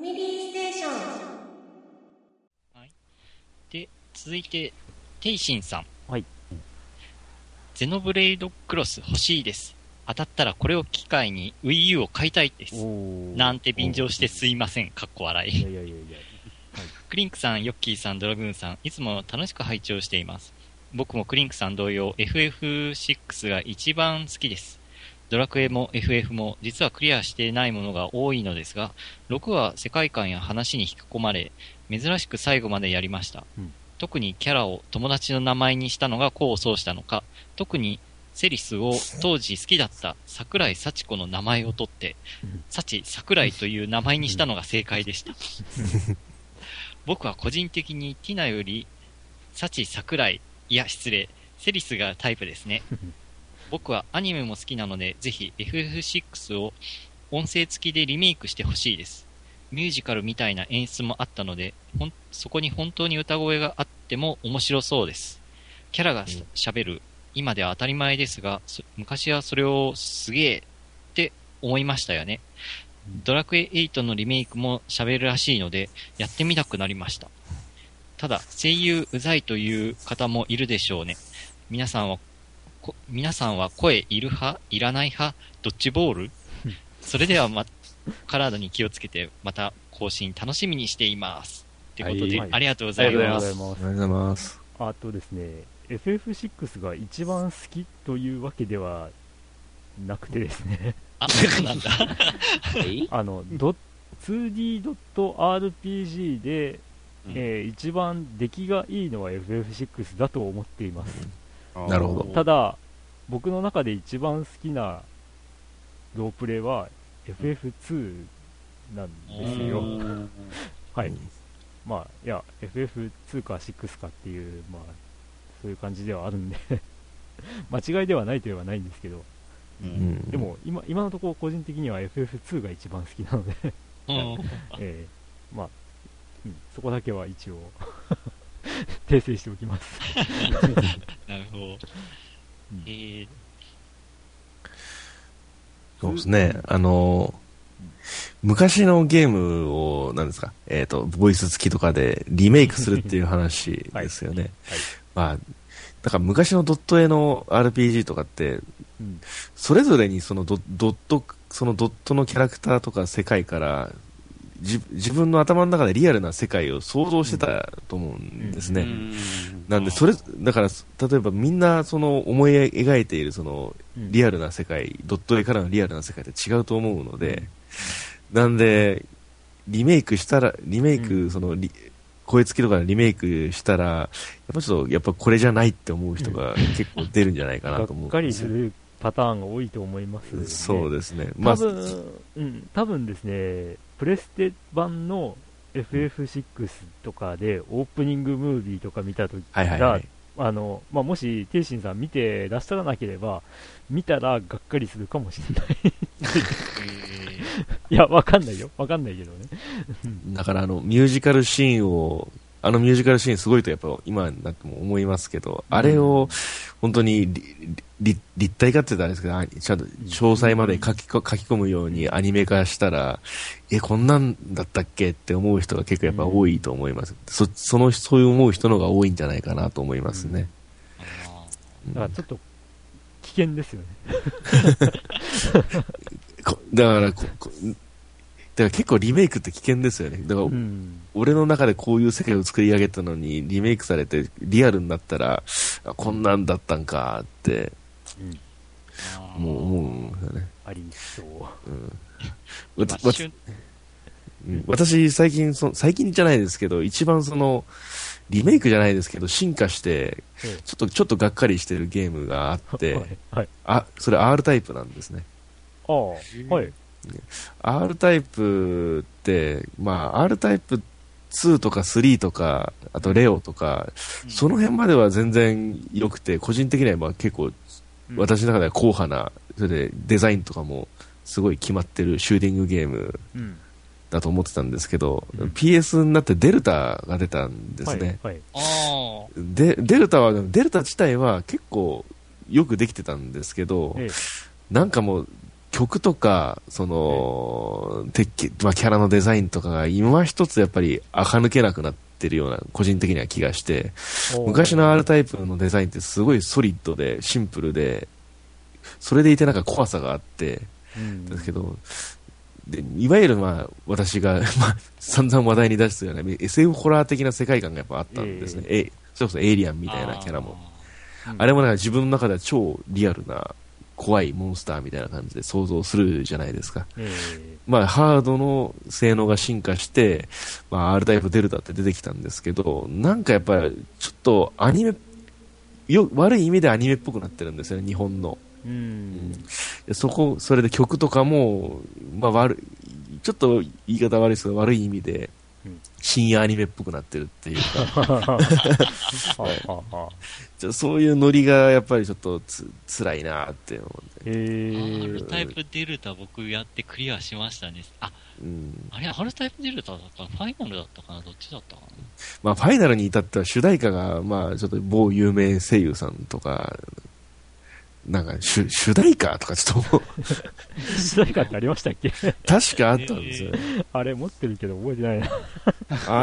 ァミリーステーション。で、続いて、テイシンさん。はい。ゼノブレイドクロス欲しいです。当たったらこれを機会に Wii U を買いたいです。なんて便乗してすいません。かっこ笑い。いやいやいやいや。クリンクさん、ヨッキーさん、ドラグーンさん、いつも楽しく拝聴しています。僕もクリンクさん同様、FF6 が一番好きです。ドラクエも FF も実はクリアしていないものが多いのですが、6は世界観や話に引き込まれ、珍しく最後までやりました。うん特にキャラを友達の名前にしたのが功を奏したのか、特にセリスを当時好きだった桜井幸子の名前を取ってうん、幸桜井という名前にしたのが正解でした。僕は個人的にティナより、幸桜井、いや失礼、セリスがタイプですね。僕はアニメも好きなので、ぜひ FF6 を音声付きでリメイクしてほしいです。ミュージカルみたいな演出もあったので、ほんそこに本当に歌声があっても面白そうです。キャラがし喋る、今では当たり前ですが、そ昔はそれをすげえって思いましたよね。ドラクエ8のリメイクも喋るらしいので、やってみたくなりました。ただ、声優うざいという方もいるでしょうね。皆さんは、こ皆さんは声いる派いらない派ドッジボール？それではま、体に気をつけて、また更新楽しみにしています。ということで、はいありがとうございありがとうます。ございますありがとうございます。あとですね、FF6 が一番好きというわけではなくてですね、あ、そうなんだ。あの、ド 2D.RPG で、うんえー一番出来がいいのは FF6 だと思っています。なるほど。ただ、僕の中で一番好きなロープレイは FF2 なんですよ。はい。まあ、いや、FF2 か6かっていう、まあ、そういう感じではあるんで。間違いではないといえばないんですけど、う。うん。んで、も今、今のところ個人的には FF2 が一番好きなので、うん。えーまあ、うん、そこだけは一応 訂正しておきます。なるほど。うんえー、そうですね。あの、昔のゲームを、なんですか、えっ、と、ボイス付きとかでリメイクするっていう話ですよね。はいまあ、だから昔のドット絵の RPG とかって、うんそれぞれにそのドドット、そのドットのキャラクターとか世界から、じ自分の頭の中でリアルな世界を想像してたと思うんですね。なんで、それ、だから、例えばみんなその思い描いているそのうんリアルな世界、ドット絵からのリアルな世界って違うと思うので、なんで、リメイクしたら、リメイク、うんそのリ、声付きとかでリメイクしたら、やっぱちょっと、やっぱこれじゃないって思う人が結構出るんじゃないかなと思う。がっかりするパターンが多いと思います、ね。そうですね。まあ、多分、うん、多分ですね、プレステ版の FF6 とかでオープニングムービーとか見たときはいはいはい。あの、まあ、もし、テイシンさん見てらっしゃらなければ、見たらがっかりするかもしれない。いや、わかんないよ。わかんないけどね。だからあの、ミュージカルシーンを、あのミュージカルシーンすごいとやっぱ今になっても思いますけど、あれを本当に立体化って言ったらあれですけどあ、ちゃんと詳細まで書きこ書き込むようにアニメ化したら、え、こんなんだったっけって思う人が結構やっぱ多いと思います。そその、そういう思う人の方が多いんじゃないかなと思いますね。うんだからちょっと、危険ですよね。こだからここ、だから結構リメイクって危険ですよね。だから、うん。俺の中でこういう世界を作り上げたのに、リメイクされてリアルになったら、あこんなんだったんかって、もう思うんですよね。ありそう。ん私、最近そ、最近じゃないですけど、一番その、リメイクじゃないですけど、進化して、えちょっと、ちょっとがっかりしてるゲームがあって、はい。はい。あ、それ R タイプなんですね。ああ、はい。R タイプって、まあ、R タイプ2とか3とか、あとレオとか、その辺までは全然良くて、個人的にはまあ結構、私の中では硬派な、それでデザインとかもすごい決まってるシューティングゲームうん。だと思ってたんですけど、うん PS になってデルタが出たんですね。はい。はい。あで、デルタは、デルタ自体は結構よくできてたんですけど、ええなんかもう、曲とか、その、鉄器、まあ、キャラのデザインとかが今一つやっぱり垢抜けなくなってるような、個人的には気がして、昔の R タイプのデザインってすごいソリッドで、シンプルで、それでいてなんか怖さがあって、うん。ですけど、でいわゆるまあ、私が、まあ、散々話題に出したような SF ホラー的な世界観がやっぱあったんですね。えそれこそエイリアンみたいなキャラも。あれもなんか自分の中では超リアルな怖いモンスターみたいな感じで想像するじゃないですか。えままあ、ハードの性能が進化して、まあ、R タイプデルタって出てきたんですけど、なんかやっぱり、ちょっとアニメ、よ、悪い意味でアニメっぽくなってるんですよね、日本の。えうん。でそこ、それで曲とかも、まあ悪い、ちょっと言い方悪いですけど、悪い意味でうん、深夜アニメっぽくなってるっていうか、はあはあはあちょそういうノリがやっぱりちょっとつ辛いなって思って。え R えタイプデルタ僕やってクリアしましたね。あ、うん。あれ R タイプデルタだったかファイナルだったかな？どっちだったかな？まあ、ファイナルに至っては主題歌が、まあ、ちょっと某有名声優さんとか、なんか、主、主題歌とかちょっともう、主題歌ってありましたっけ？確かあったんですよね。あれ持ってるけど覚えてないな。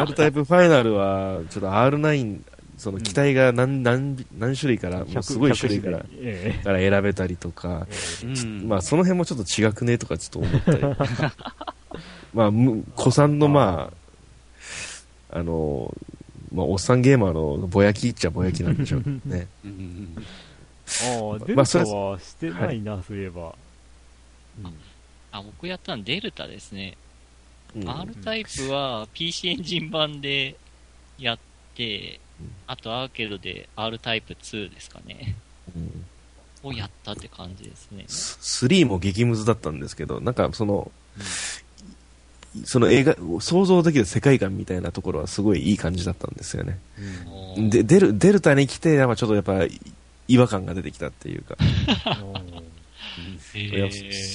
R タイプファイナルは、ちょっと R9、その機体が何、何、何種類から、もうすごい種類から、えから選べたりとか、うんまあ、その辺もちょっと違くねとかちょっと思ったり。まあ、む古参のまあ、あの、まあ、おっさんゲーマーのぼやきっちゃぼやきなんでしょうね。ああ、デルタはしてないな、そういえば。あ、僕やったのデルタですね。うん R タイプは PC エンジン版でやって、あとアーケードで R タイプ2ですかね。うんをやったって感じですね。ス3も激ムズだったんですけど、なんかその、その映画、想像できる世界観みたいなところはすごいいい感じだったんですよね。で、デル、デルタに来て、やっぱちょっとやっぱ違和感が出てきたっていうか、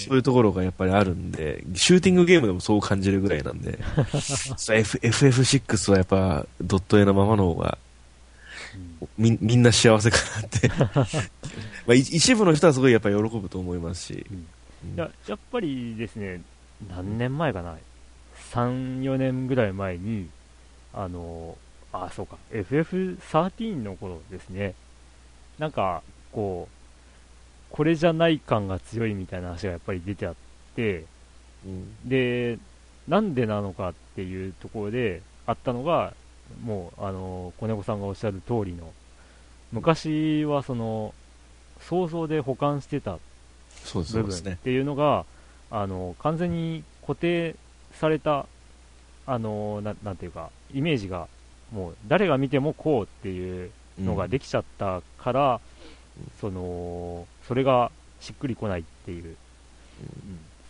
そういうところがやっぱりあるんで、シューティングゲームでもそう感じるぐらいなんで、F- FF6 はやっぱドット絵のままの方が、みみんな幸せかなって。まあ、い一部の人はすごいやっぱ喜ぶと思いますし、いややっぱりですね、何年前かな、3、4年ぐらい前に、あの、あ、そうか、FF13 の頃ですね、なんか、こう、これじゃない感が強いみたいな話がやっぱり出てあって、うんで、なんでなのかっていうところであったのが、もう、あの、子猫さんがおっしゃる通りの、昔はその、想像で保管してた部。分っていうのが、あの完全に固定されたあのななんていうかイメージがもう誰が見てもこうっていうのができちゃったから、そのそれがしっくりこないっていう、うん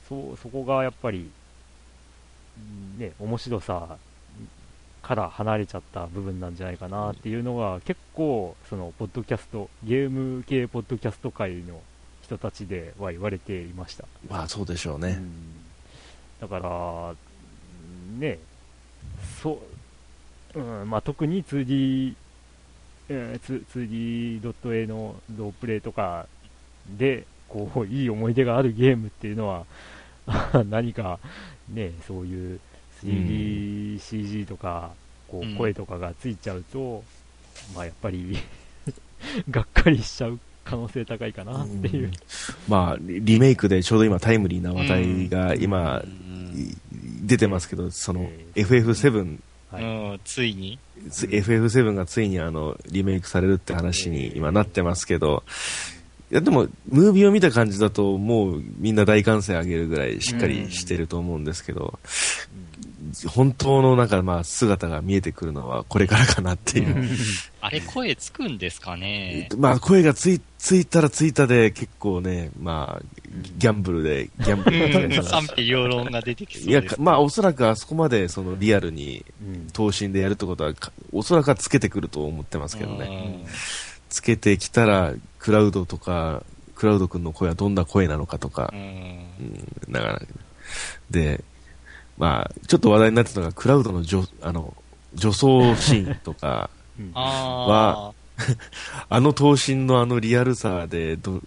そうそこがやっぱり、うんね、面白さから離れちゃった部分なんじゃないかなっていうのが、結構そのポッドキャストゲーム系ポッドキャスト界の人たちでは言われていました、まあそうでしょうね。うん。だから、うんねそう、うんまあ、特に 2D、えー、2D ドット A のロープレイとかでこういい思い出があるゲームっていうのは 何か、ね、そういう 3DCG とか、こうん。う声とかがついちゃうと、まあ、やっぱり がっかりしちゃう可能性高いかなっていう。まあ、リリメイクでちょうど今タイムリーな話題が今、い出てますけど、そのえ FF7、はい。うん、ついに。つ FF7 がついにあの、リメイクされるって話に今なってますけど、いやでも、ムービーを見た感じだと、もうみんな大歓声上げるぐらいしっかりしてると思うんですけど、本当のなんかまあ姿が見えてくるのはこれからかなっていう。あれ声つくんですかねまあ声がついついたらついたで結構ね、まあ、ギャンブルで、ギャンブルでうん賛否両論が出てきそういやです。、まあおそらくあそこまでそのリアルにうん等身でやるってことはか、おそらくはつけてくると思ってますけどね。ね。つけてきたら、クラウドとか、クラウド君の声はどんな声なのかとかう、ん。うん、だから、で、まあ、ちょっと話題になってたのが、クラウドの女、あの、女装シーンとか、うん。あ の等身のあのリアルさでど、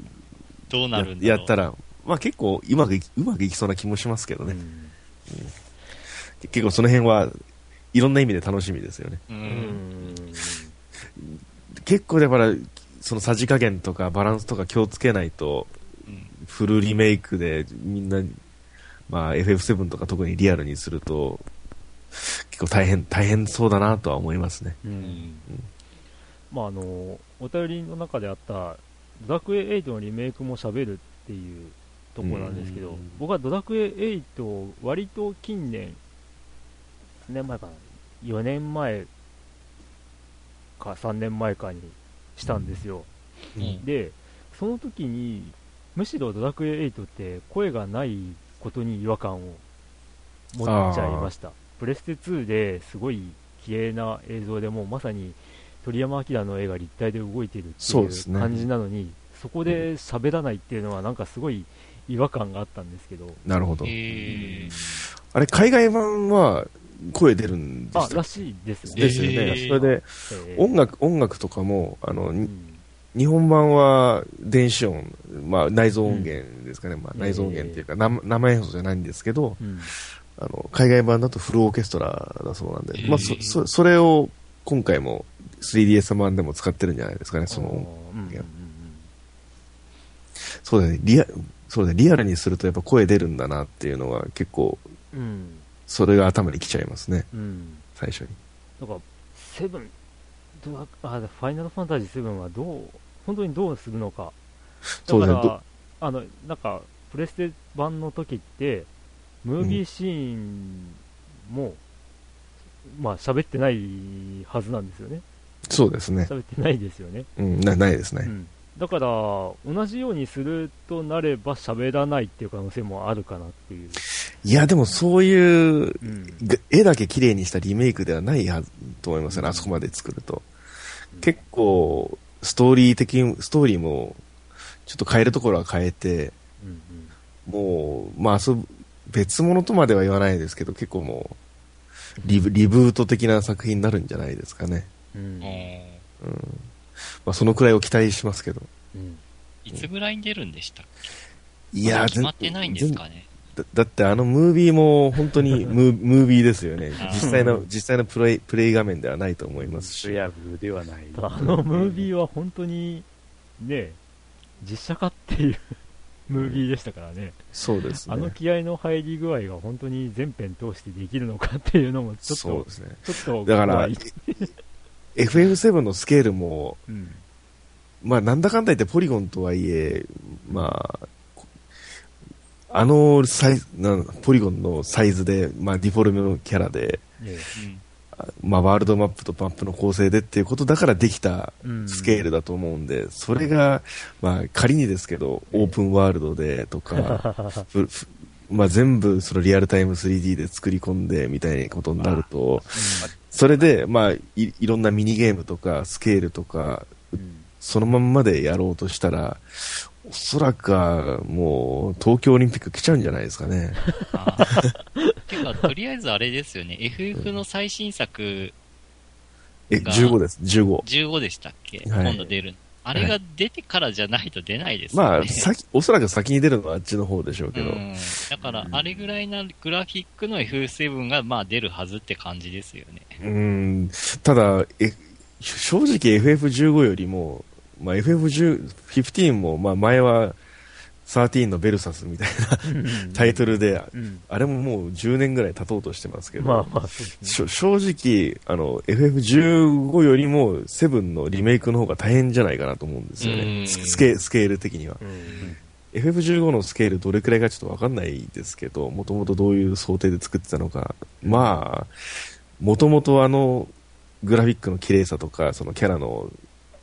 どうなるんだろう。ややったら、まあ結構うまくいき、うまくいきそうな気もしますけどね。うん。結構その辺はいろんな意味で楽しみですよね。結構だから、そのさじ加減とかバランスとか気をつけないと、うん。フルリメイクでみんな、まあ FF7 とか特にリアルにすると、結構大変、大変そうだなとは思いますね。ううん。んまああのお便りの中であったドラクエ8のリメイクも喋るっていうところなんですけど、うん。僕はドラクエ8を割と近年何年前かな4年前か3年前かにしたんですよ、うん。でその時にむしろドラクエ8って声がないことに違和感を持っちゃいました。プレステ2ですごい綺麗な映像でもうまさに鳥山明の絵が立体で動いてるっていそうですね。う感じなのにそ,、こで喋らないっていうのはなんかすごい違和感があったんですけど。なるほど。えー。あれ、海外版は声出るんであしたらしいですね。ですよね。えーそれで、えー。音楽、音楽とかも、あの、にうん。日本版は電子音、まあ内蔵音源ですかね。まあうん内蔵音源っていうか、生生演奏じゃないんですけど、うん。あの、海外版だとフルオーケストラだそうなんで、まあそ、そ、それを今回も 3DS 版でも使ってるんじゃないですかね、その、あーうんうんうん。そうだね、リア、そうだね、リアルにするとやっぱ声出るんだなっていうのは結構、うん。それが頭にきちゃいますね、うん。最初に。なんか、セブン、あ、ファイナルファンタジーセブンはどう、本当にどうするのか。だから、そうですね。どあの、なんか、プレステ版の時って、ムービーシーンも、まあ、喋ってないはずなんですよね。そうですね。喋ってないですよね。うん、なないですね。うん。だから、同じようにするとなれば喋らないっていう可能性もあるかなっていう。いや、でもそういう、うん。が絵だけ綺麗にしたリメイクではないはずと思いますよね、あそこまで作ると。結構、ストーリー的に、ストーリーも、ちょっと変えるところは変えて、うんもう、まあ遊ぶ、別物とまでは言わないですけど、結構もう、リブリブート的な作品になるんじゃないですかね。うん。うん。うん。まあそのくらいを期待しますけど。うんいつぐらいに出るんでしたっけ？いやー、決まってないんですかね。だだってあのムービーも本当に ムームービーですよね。実際の、実際のプレイ、プレイ画面ではないと思いますし。シュヤブではない。あのムービーは本当に、ね、実写化っていう ムービーでしたからね。そうですね。あの気合の入り具合が本当に全編通してできるのかっていうのもちょっとそうで、すね。ちょっとだから怖い、FF7 のスケールも、うん。まあなんだかんだ言ってポリゴンとはいえ、まあ、こあのサイズ、なんポリゴンのサイズで、まあディフォルメのキャラで、えうんあまあワールドマップとマップの構成でっていうことだからできたスケールだと思うんで、それが、まあ仮にですけど、オープンワールドでとか、まあ全部そのリアルタイム 3D で作り込んでみたいなことになると、それで、まあい、いろんなミニゲームとかスケールとか、うん。そのまんまでやろうとしたら、おそらくはもう東京オリンピック来ちゃうんじゃないですかね。てか、とりあえずあれですよね。FF の最新作え、が15です、15。15でしたっけ、はい今度出るの。あれが出てからじゃないと出ないですよね。まあ、先、おそらく先に出るのはあっちの方でしょうけど。うんだから、あれぐらいなグラフィックの F7 がまあ出るはずって感じですよね。うん、ただ、え、正直 FF15 よりも、まあ FF10、15も、まあ前は13のベルサスみたいなタイトルで、うん。あれももう10年ぐらい経とうとしてますけど、まあまあ、ね。正直、あの、FF15 よりも7のリメイクの方が大変じゃないかなと思うんですようね。んススケスケール的には。うん FF15 のスケールどれくらいかちょっとわかんないですけど、もともとどういう想定で作ってたのか。まあ、もともとあの、グラフィックの綺麗さとか、そのキャラの、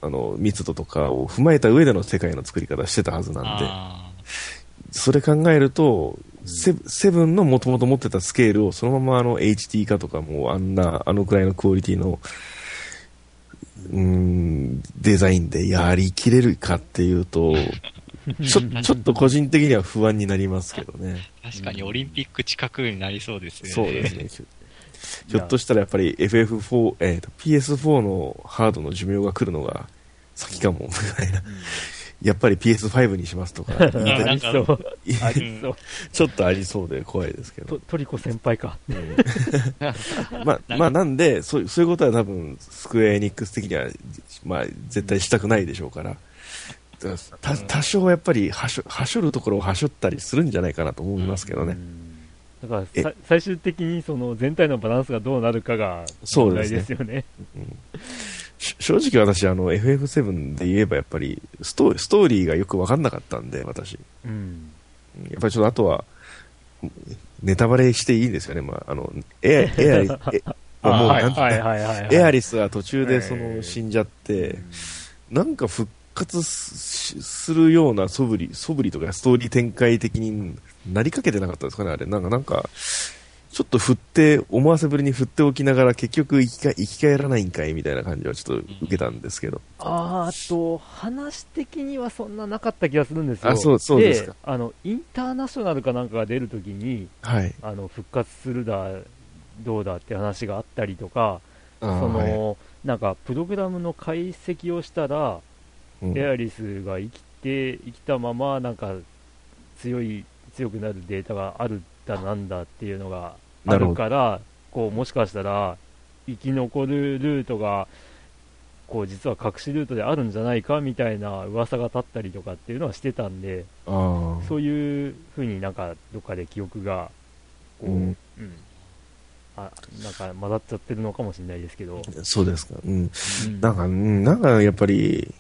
あの、密度とかを踏まえた上での世界の作り方してたはずなんで、あそれ考えると、セブンのもともと持ってたスケールをそのままあの HD 化とかもうあんな、あのくらいのクオリティの、うーん、デザインでやりきれるかっていうと、ちょ、ちょっと個人的には不安になりますけどね。ー確かにオリンピック近くになりそうですよね。そうですね。ひょっとしたらやっぱり FF4、えーと PS4 のハードの寿命が来るのが先かも、みたいな。やっぱり PS5 にしますとか。ちょっとありそうで怖いですけどと。トリコ先輩か。まあ、まあ、なんで、そうそういうことは多分、スクエアエニックス的には、まあ、絶対したくないでしょうから。た多少やっぱりはしょ、はしょるところをはしょったりするんじゃないかなと思いますけどね。だから最終的にその全体のバランスがどうなるかが問題そうですねですよね。し正直私、あの、FF7 で言えばやっぱりスト、ストーリーがよくわかんなかったんで、私。うん。やっぱりちょっとあとは、ネタバレしていいんですよね。まあ、あの、エア、エアリ。エアリスは途中でそのえー死んじゃって、なんか復活すするような素振り、素振りとかストーリー展開的になりかけてなかったですかね、あれ。なんか、なんか、ちょっと振って、思わせぶりに振っておきながら結局生きか生き返らないんかいみたいな感じはちょっと受けたんですけど。あーあと、話的にはそんななかった気がするんですよ。あそうそうですかあの、インターナショナルかなんかが出るときに、はい。あの、復活するだ、どうだって話があったりとか、そはいの、なんか、プログラムの解析をしたら、うんエアリスが生きて、生きたまま、なんか、強い、強くなるデータがあるだなんだっていうのがあるから、こう、もしかしたら、生き残るルートが、こう、実は隠しルートであるんじゃないかみたいな噂が立ったりとかっていうのはしてたんで、そういう風になんか、どっかで記憶が、こう、うんうんあ、なんか混ざっちゃってるのかもしれないですけど、そうですか。うん。うんなんか、うんなんかやっぱり、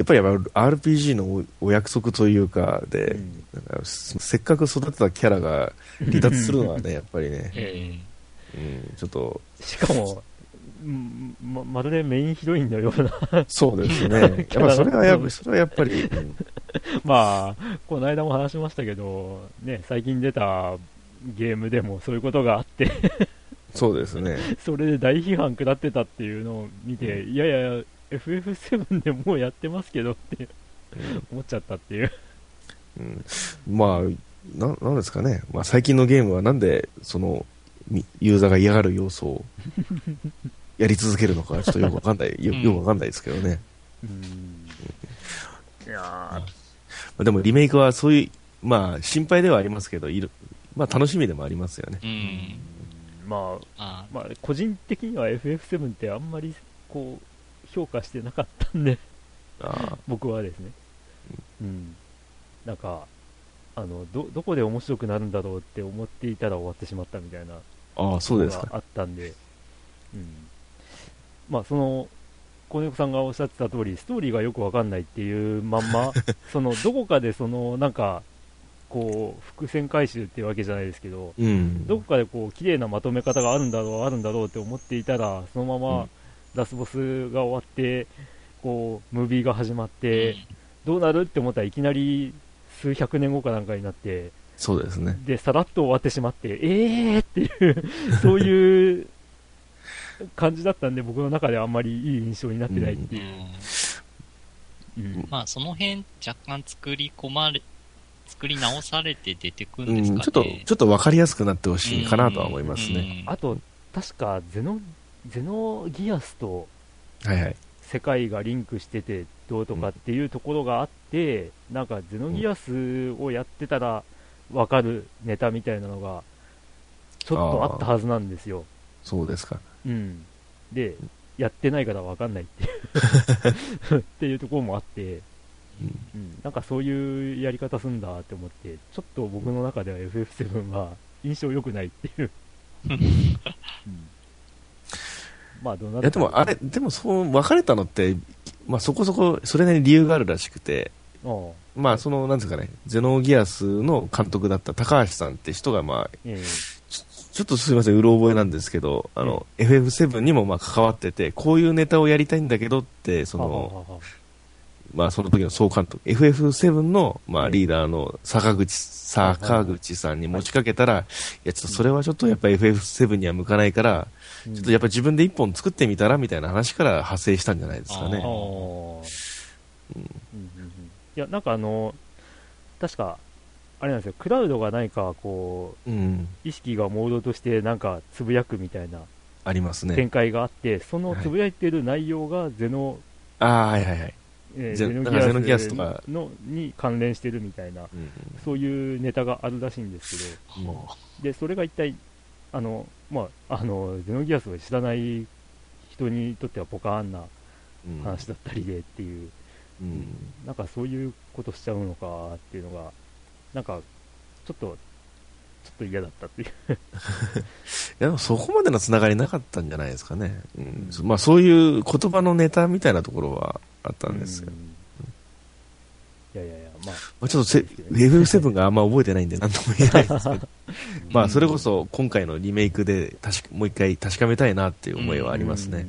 やっぱりやっぱ RPG のおお約束というかで、うん。かせせっかく育てたキャラが離脱するのはね、やっぱりね、えうん、ちょっと、しかも、うんままるでメインヒロインのようなそうですね。やっぱそれはやっぱ、それはやっぱり、うん。まあ、この間も話しましたけど、ね、最近出たゲームでもそういうことがあって、そうですね。それで大批判下ってたっていうのを見て、いやいや、FF7 でもうやってますけどって思っちゃったっていう。うん、まあ、な、なんですかね。まあ最近のゲームはなんで、その、みユーザーが嫌がる要素を やり続けるのか、ちょっとよくわかんない、ようんよくわかんないですけどね。いやまあでもリメイクはそういう、まあ心配ではありますけど、いるまあ楽しみでもありますよね。うーん。まああ、まあ、個人的には FF7 ってあんまりこう評価してなかったんで、あ僕はですね。うん。なんか、あの、ど、どこで面白くなるんだろうって思っていたら終わってしまったみたいなあ、ああそうですか。あったんで、うん。まあ、その、小猫さんがおっしゃってた通り、ストーリーがよくわかんないっていうまんま、その、どこかでその、なんか、こう、伏線回収っていうわけじゃないですけど、うん。どこかでこう、綺麗なまとめ方があるんだろう、あるんだろうって思っていたら、そのまうまんラスボスが終わって、こう、ムービーが始まっあ。て、どうなるって思ったらいきなり数百年後かなんかになって、そうですね。で、さらっと終わってしまって、えーっていう、そういう感じだったんで、僕の中ではあんまりいい印象になってないってうんいう。うんうんまあ、その辺、若干作り込まれ、作り直されて出てくるうんん、ですかね。ちょっと、ちょっとわかりやすくなってほしいかなとは思いますね。うんあと、確かゼノ、ゼノギアスと。世界がリンクしててどうとかっていうところがあって、なんかゼノギアスをやってたらわかるネタみたいなのが、ちょっとあったはずなんですよ。そうですか。うん。で、やってないからわかんないっていう っていうところもあって、うんうん、なんかそういうやり方すんだって思って、ちょっと僕の中では FF7 は印象良くないっていう。うん、まあ、どうなるいや、でもあれ、でもそう、別れたのって、まあそこそこ、それなりに理由があるらしくて、まあその、なんですかね、ゼノギアスの監督だった高橋さんって人が、まあ、ええ。ちょっとすみません、うろ覚えなんですけど、あの、FF7 にもまあ関わってて、こういうネタをやりたいんだけどって、そはの、はははまあその時の総監督、FF7 のまあええ。リーダーの坂口、坂口さんに持ちかけたら、いやちょっとそれはちょっとやっぱ FF7 には向かないから、うんちょっとやっぱ自分で一本作ってみたらみたいな話から派生したんじゃないですかね。うんうん。うんいや、なんかあの、確か、あれなんですよ、クラウドが何かこうん。う、意識がモードとしてなんかつぶやくみたいなありますね。展開があって、そのはいつぶやいてる内容がゼノああ、はいはいはい。えーゼゼノギアススとか。のに関連してるみたいな、うん。そういうネタがあるらしいんですけど、で、それが一体、あの、まあ、あの、ゼノギアスを知らない人にとってはポカーンなうん。話だったりでっていう、うん。なんかそういうことしちゃうのかっていうのが、なんか、ちょっと、ちょっと嫌だったっていう。いやでもそこまでのつながりなかったんじゃないですかね、うん。うん。まあ、そういう言葉のネタみたいなところはあったんですけど、うん。いやいや、まあ、まあ、ちょっとせ FF7 があんま覚えてないんで何とも言えないですけどまあそれこそ今回のリメイクで確かもう一回確かめたいなっていう思いはありますね、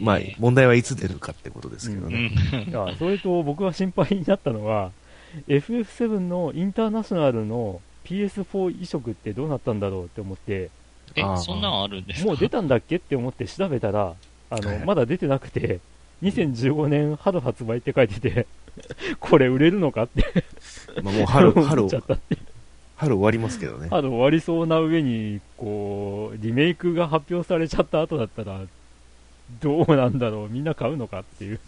まあ、問題はいつ出るかってことですけどうね、ん。いやそれと僕が心配になったのは、FF7 のインターナショナルの PS4 移植ってどうなったんだろうって思って、えそんなんあるんですか？もう出たんだっけって思って調べたら、あの、はい。まだ出てなくて、2015年春発売って書いてて、これ売れるのかってまあ、もう春思春っちゃったって。春終わりますけどね、春終わりそうな上に、こう、リメイクが発表されちゃった後だったら、どうなんだろう、みんな買うのかっていう。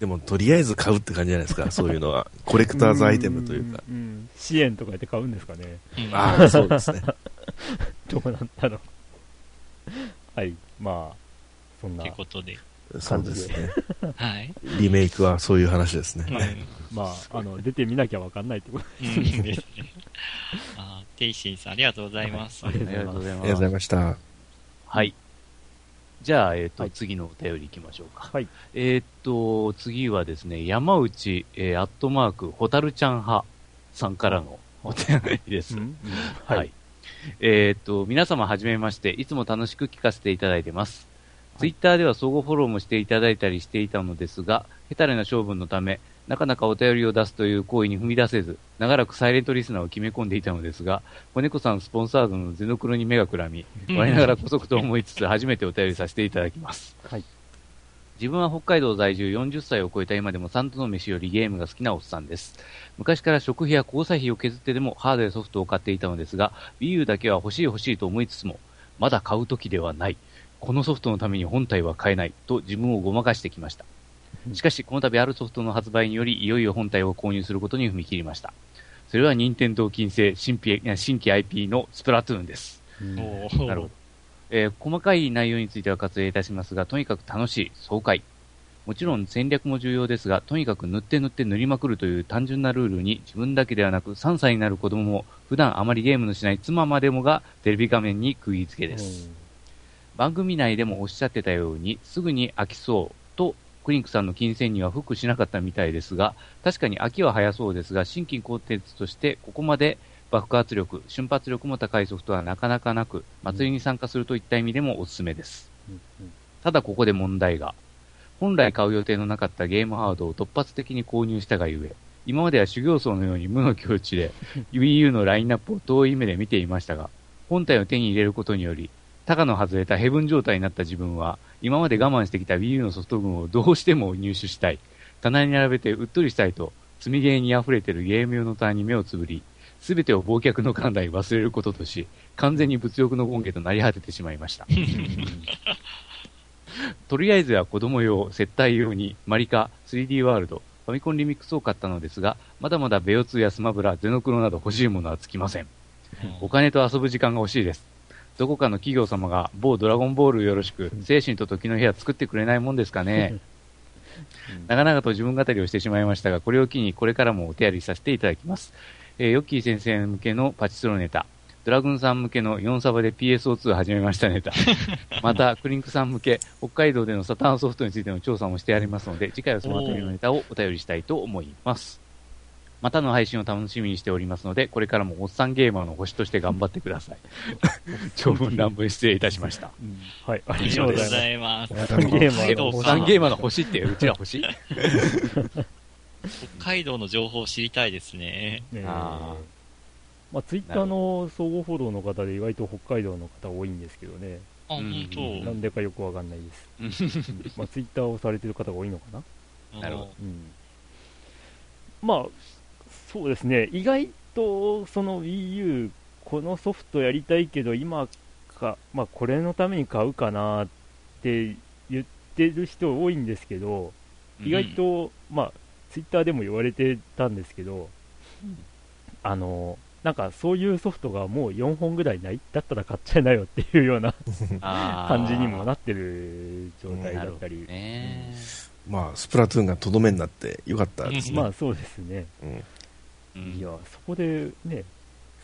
でもとりあえず買うって感じじゃないですか、そういうのは、コレクターズアイテムというか、んん支援とかやって買うんですかね。ああ、そうですね、どうなんだろう。はい、まあ、そんなという、ことで。そうですね、はい。リメイクはそういう話ですね。うんまあ、あの、出てみなきゃわかんないってことうんですね。あーテイシーさん、ありがとうございます。はいありがとうございありがとうございます。ました。はい。じゃあ、えっ、と、はい次のお便り行きましょうか。はい。えっ、と、次はですね、山内、えーアットマーク、ホタルちゃん派さんからのお便りです。うんはい。はい。えっ、と、皆様はじめまして、いつも楽しく聞かせていただいてます。ツイッターでは相互フォローもしていただいたりしていたのですが、ヘタレな勝負のため、なかなかお便りを出すという行為に踏み出せず、長らくサイレントリスナーを決め込んでいたのですが、子猫さんスポンサードのゼノクロに目がくらみ、我ながらこそくと思いつつ初めてお便りさせていただきます。はい。自分は北海道在住40歳を超えた今でも三度の飯よりゲームが好きなおっさんです。昔から食費や交際費を削ってでもハードやソフトを買っていたのですが、Wii U だけは欲しい欲しいと思いつつも、まだ買う時ではない。このソフトのために本体は買えない。と自分をごまかしてきました。しかし、この度あるソフトの発売により、いよいよ本体を購入することに踏み切りました。それは任天堂金星新規新規 IP のスプラトゥーンです。なるほど。えー細かい内容については割愛いたしますが、とにかく楽しい、爽快。もちろん戦略も重要ですが、とにかく塗って塗って塗りまくるという単純なルールに自分だけではなく3歳になる子供も普段あまりゲームのしない妻までもがテレビ画面に釘付けです。番組内でもおっしゃってたように、すぐに飽きそうと、クリンクさんの金銭にはフックしなかったみたいですが、確かに飽きは早そうですが、新規コンテンツとして、ここまで爆発力、瞬発力も高いソフトはなかなかなく、祭りに参加するといった意味でもおすすめです。うんうんただここで問題が、本来買う予定のなかったゲームハードを突発的に購入したがゆえ、今までは修行僧のように無の境地で Wii U のラインナップを遠い目で見ていましたが、本体を手に入れることにより、高の外れたヘブン状態になった自分は、今まで我慢してきた Wii U のソフト群をどうしても入手したい。棚に並べてうっとりしたいと、積みゲーに溢れてるゲーム用の棚に目をつぶり、すべてを忘却の寛大に忘れることとし、完全に物欲の権化となり果ててしまいました。とりあえずは子供用、接待用に、マリカ、3D ワールド、ファミコンリミックスを買ったのですが、まだまだベオ2やスマブラ、ゼノクロなど欲しいものはつきません。お金と遊ぶ時間が欲しいです。どこかの企業様が某ドラゴンボールよろしく、精神と時の部屋作ってくれないもんですかね。長々と自分語りをしてしまいましたが、これを機にこれからもお手やりさせていただきます。えーヨッキー先生向けのパチスロネタ、ドラグンさん向けの4サバで PSO2 始めましたネタ、また、クリンクさん向け、北海道でのサターンソフトについての調査もしてありますので、次回はそのあたりのネタをお便りしたいと思います。またの配信を楽しみにしておりますので、これからもおっさんゲーマーの星として頑張ってください。長文乱文失礼いたしました。うんはい、あありがとうございます。おっさんゲーマーの星ってうちら星 北海道の情報を知りたいですね。ねあまあ、ツイッターの総合フォローの方で意外と北海道の方多いんですけどね、あ、うん本当。なんでかよくわかんないです。うんまあ、ツイッターをされてる方が多いのかな。なるほどうん、まあ、そうですね、意外とその Wii U、このソフトやりたいけど、今か、まあ、これのために買うかなって言ってる人多いんですけど、意外と、まあ、ツイッターでも言われてたんですけど、あの、なんかそういうソフトがもう4本ぐらいないだったら買っちゃいなよっていうような 感じにもなってる状態だったり、ね。まあ、スプラトゥーンがとどめになってよかったですね。まあそうですね。うんうんいや、そこでね、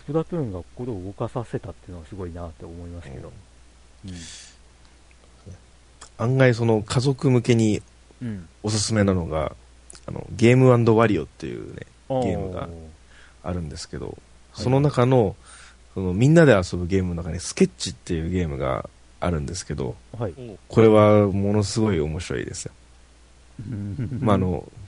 スプラトゥーンが心を動かさせたっていうのはすごいなって思いますけど。案外その家族向けにうん。うん。おすすめなのが、あの、ゲームワリオっていうね、あゲームがあるんですけど、その中の、そのみんなで遊ぶゲームの中にスケッチっていうゲームがあるんですけど、はい。これはものすごい面白いですよ。まあ、あの、うん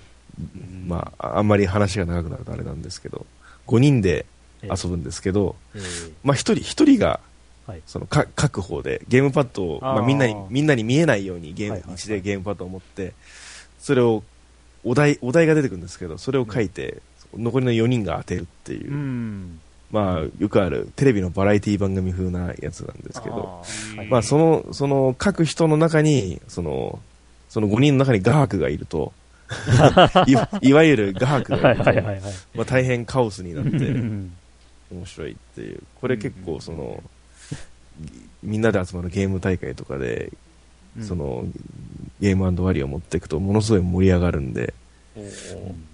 まあ、あんまり話が長くなるとあれなんですけど、5人で遊ぶんですけど、えーまあ、1人、一人が、はい。そのか各方でゲームパッドを、まあ、みんなにみんなに見えないようにゲーム、はいはい。はい位置でゲームパッドを持ってそれをお題お題が出てくるんですけどそれを書いて、残りの4人が当てるっていう、うん。まあよくあるテレビのバラエティ番組風なやつなんですけどまあそのその書く人の中にそのその5人の中に画伯がいると いわいわゆる画伯。が。まあ、大変カオスになってうん。面白いっていう。これ結構その、みんなで集まるゲーム大会とかでうん。そのゲームワリを持っていくとものすごい盛り上がるんで、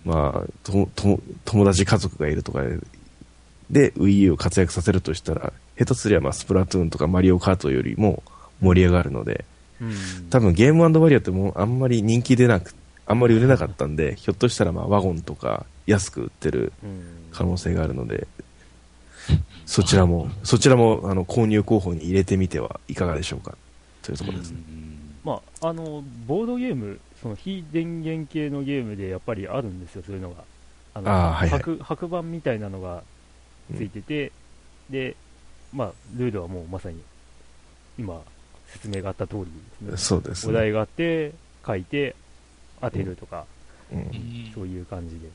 まあ、とと友達家族がいるとかで、で、Wii U を活躍させるとしたら、下手すりゃまあスプラトゥーンとかマリオカートよりも盛り上がるので、うん。多分ゲームワリオってもうあんまり人気出なく、あんまり売れなかったんで、ひょっとしたらまあワゴンとか安く売ってるうん可能性があるので、そちらも、そちらもあの購入候補に入れてみてはいかがでしょうかというところですね。まあ、あの、ボードゲーム、その非電源系のゲームでやっぱりあるんですよ、そういうのが。あの、あーはいはい白白板みたいなのがついてて、で、まあ、ルールはもうまさに、今、説明があった通りですね。そうですね。お題があって、書いて、当てるとか、うんうんそういう感じで。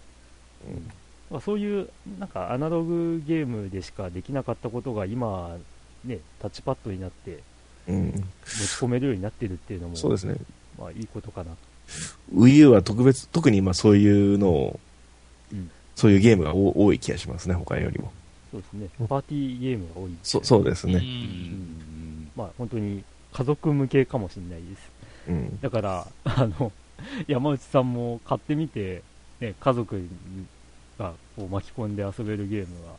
うんまあ、そういう、なんかアナログゲームでしかできなかったことが今、ね、タッチパッドになってうん持ち込めるようになってるっていうのも、そうですね。まあいいことかな。Wii U は特別、特にまあそういうのを、うんそういうゲームが多多い気がしますね、他よりも。そうですね。パーティーゲームが多い。そそうですうんね。うんまあ本当に家族向けかもしれないです。うん。だから、あの、山内さんも買ってみて、ね、家族がこう巻き込んで遊べるゲームは、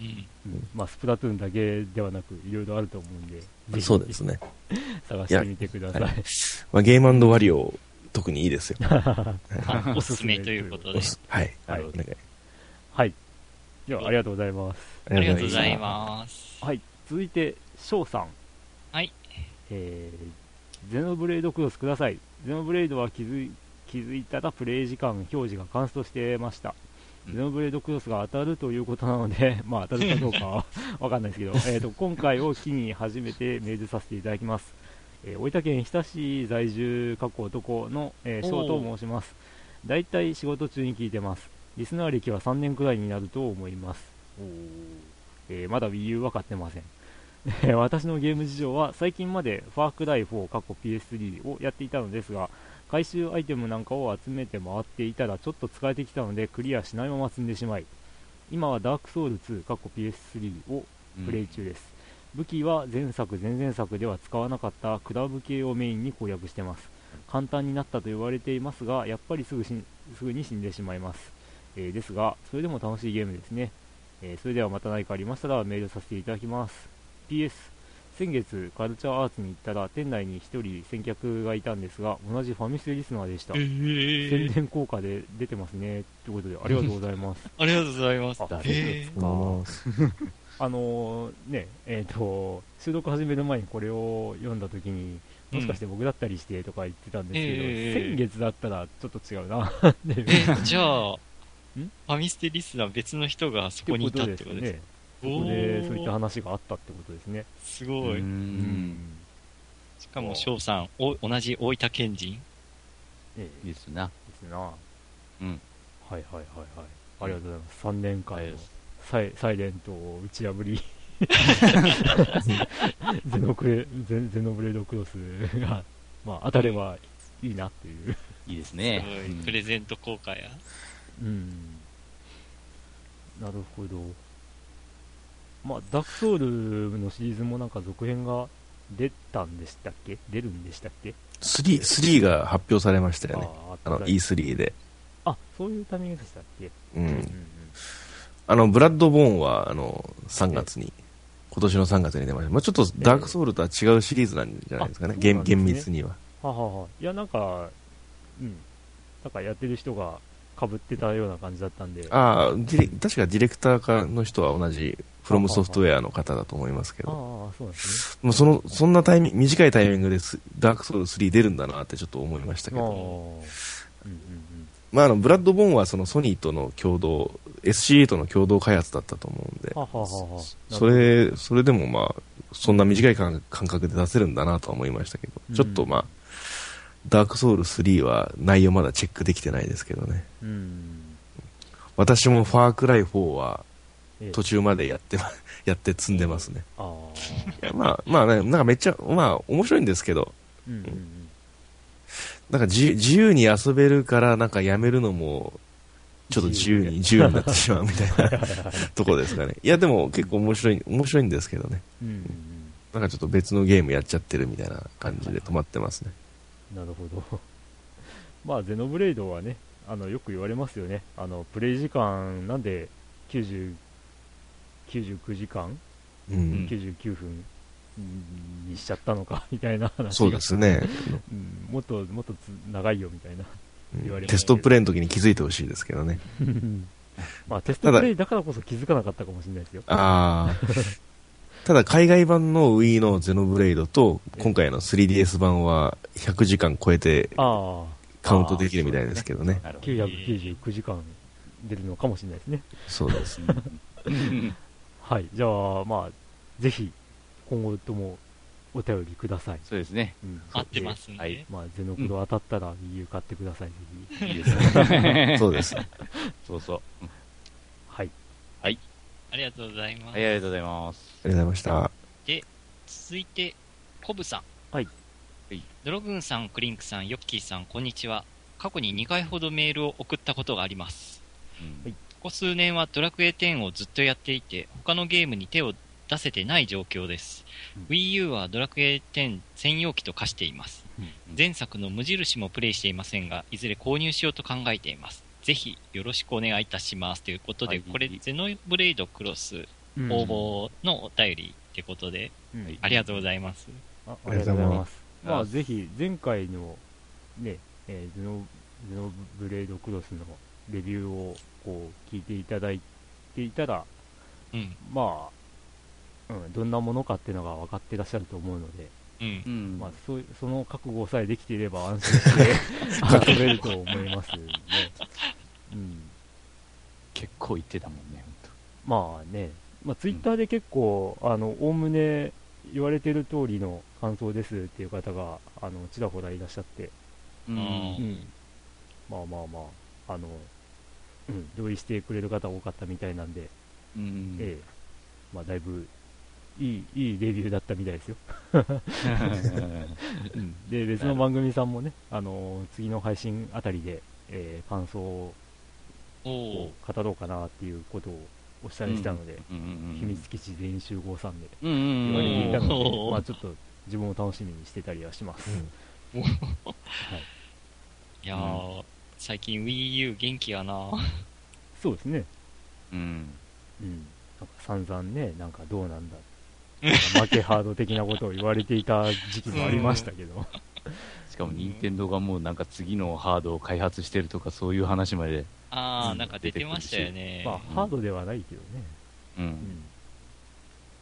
うんうんまあスプラトゥーンだけではなく、いろいろあると思うんで、ぜひそうですね。探してみてください。いやまあ、ゲームワリオ、特にいいですよ。あ おすすめということではい。はいはい。では、ありがとうございます。ありがとうございす。ます。はい。続いて、翔さん。はい。えー、ゼノブレードクロスください。ゼノブレードは気づい気づいたらプレイ時間表示がカンストしてました。うんゼノブレードクロスが当たるということなので、まあ当たるかどうかは わかんないですけど、えーと、今回を機に初めてメールさせていただきます。えー大分県日田市在住、過去男の、えー、翔と申します。大体仕事中に聞いてます。リスナー歴は3年くらいになると思います。えーまだ Wii U は買ってません。私のゲーム事情は最近までファークライ4過去 PS3 をやっていたのですが回収アイテムなんかを集めて回っていたらちょっと疲れてきたのでクリアしないまま積んでしまい今はダークソウル2過去 PS3 をプレイ中です、武器は前作前々作では使わなかったクラブ系をメインに攻略してます。簡単になったと言われていますがやっぱりすぐしすぐに死んでしまいます、えーですがそれでも楽しいゲームですね、えーそれではまた何かありましたらメールさせていただきます。PS 先月カルチャーアーツに行ったら店内に1人先客がいたんですが同じファミステリスナーでした。え宣ー、伝効果で出てますね。ということで ありがとうございます。ありがとうございます。あえそうです。かあのーねえっ、と収録始める前にこれを読んだ時にもしかして僕だったりしてとか言ってたんですけど、ええ先月だったらちょっと違うな。っていうー、え、じゃあ、ん？ファミステリスナー別の人がそこにいたってことですね。かそこでそういった話があったってことですね。すごい。うん。しかも翔さん、お同じ大分県人？ええ。ですな。ですな。うん。はいはいはいはい。ありがとうございます。3年間のはい。サイサイレントを打ち破り。ゼノクレゼゼノブレードクロスが、まあ、当たればいいなっていう。いいですすね。ごい、うん。プレゼント効果や。うん。なるほど。まあ、ダークソウルのシリーズもなんか続編が出たんでしたっけ？出るんでしたっけ？3、3が発表されましたよね。あのああ E3 で。あ、そういうタイミングでしたっけ？ううんうんん。あの、ブラッドボーンは、あの、3月に、今年の3月に出ました。まあちょっとダークソウルとは違うシリーズなんじゃないですかね？ね厳密には。ははは。いや、なんか、うん。なんかやってる人が被ってたような感じだったんで。あああ、ディレ確かディレクターかの人は同じ、フロムソフトウェアの方だと思いますけあど。そその、そんなタイミング、短いタイミングです、ダークソウル3出るんだなってちょっと思いましたけ。ど。うんうんまあ、あの、ブラッドボーンはそのソニーとの共同、SCA との共同開発だったと思うんでうん。、はははは。それ、それでもまあ、そんな短い感感覚で出せるんだなとは思いましたけど、うんちょっとまあ、ダークソウル3は内容まだチェックできてないですけどね。うん。私もファークライ4はええ途中までやってま、やって積んでますね。ああ。いやまあ、まあね、なんかめっちゃ、まあ面白いんですけど、うんうんうん。なんか自自由に遊べるからなんかやめるのも、ちょっと自由に、自由になってしまうみたいな とこですかね。いやでも結構面白い、面白いんですけどね。うんうんなんかちょっと別のゲームやっちゃってるみたいな感じで止まってますね。うん。なるほど。まあ、ゼノブレイドはね、あの、よく言われますよね。あの、プレイ時間、なんで90、99時間、ううんん。99分？にしちゃったのか、みたいな話が。そうですね。うんもっと、もっとつ長いよ、みたいな。うん言われますテストプレイの時に気づいてほしいですけどね。まあ、テストプレイだからこそ気づかなかったかもしれないですよ。ああ。ただ海外版の Wii のゼノブレイドと今回の 3DS 版は100時間超えて。カウントできるみたいですけどね。なるほど。999時間出るのかもしれないですね。そうです。うんはい。じゃあ、まあ、ぜひ、今後ともお便りください。そうですね。うん合ってますんで。はいまあ、ゼノクロ当たったら Wii U 買ってください、ぜひ。いいですね。そうです。そうそう。はい。ありがとうございます。はい、ありがとうございます。ありがとうございま続いて、コブさん。はい。はいドログーンさん、クリンクさん、ヨッキーさん、こんにちは。過去に2回ほどメールを送ったことがあります。うんはいここ数年はドラクエ10をずっとやっていて、他のゲームに手を出せてない状況です。うん Wii U はドラクエ10専用機と化しています。うん前作の無印もプレイしていませんが、いずれ購入しようと考えています。ぜひよろしくお願いいたします。ということで、はいこれ、ゼノブレイドクロス応募のお便りってことで、うんはいありがとうございます。あありがとうございます。まあ、あぜひ、前回の、ね、えーゼノ、ゼノブレードクロスのレビューを、こう、聞いていただいていたら、うん。まあ、うん、どんなものかっていうのが分かってらっしゃると思うので、うんう。ん。まあ、そういその覚悟さえできていれば安心して 遊べると思いますね。うん。結構言ってたもんね、まあね、まあ、ツイッターで結構、あの、おおむね言われてる通りの感想ですっていう方が、あの、ちらほらいらっしゃって。ううんん。まあまあまあ、あの、うん、同意してくれる方多かったみたいなんで、うん。ええ、まあだいぶ、いい、いいレビューだったみたいですよ。うん。で、別の番組さんもね、あの、次の配信あたりで、えー感想を語ろうかなっていうことをおっしゃりしたので、秘密基地全員集合さんで言われていたので、まあちょっと自分を楽しみにしてたりはします。はい。いやー、最近 Wii U 元気やなそうですね。うん。うん。なんか散々ね、なんかどうなんだ。なんか負けハード的なことを言われていた時期もありましたけど。しかも、任天堂がもうなんか次のハードを開発してるとか、そういう話まで。あー、うんなんか出てましたよね。まあ、ハードではないけどね。う。うんん。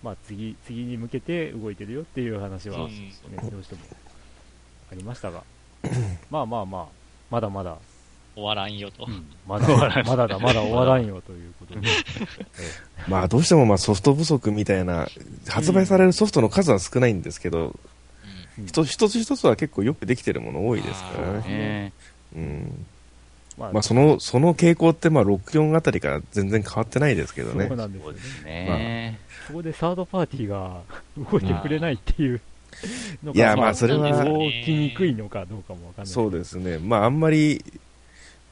まあ、次、次に向けて動いてるよっていう話は、うんね、どうしてもありましたが。まあまあまあ、まだまだ、終わらんよと。まだ、まだだ、まだ終わらんよということで。まあどうしてもまあソフト不足みたいな、発売されるソフトの数は少ないんですけど、うん一つ一つ一つは結構よくできてるもの多いですからね。ねうん。ままあその、その傾向ってまあ64あたりから全然変わってないですけどねそう。なんですよねそうで。すね。そこでサードパーティーが動いてくれないっていう、のいやまあそれは動きにくいのかどうかもわかんない。そうですね。まああんまり、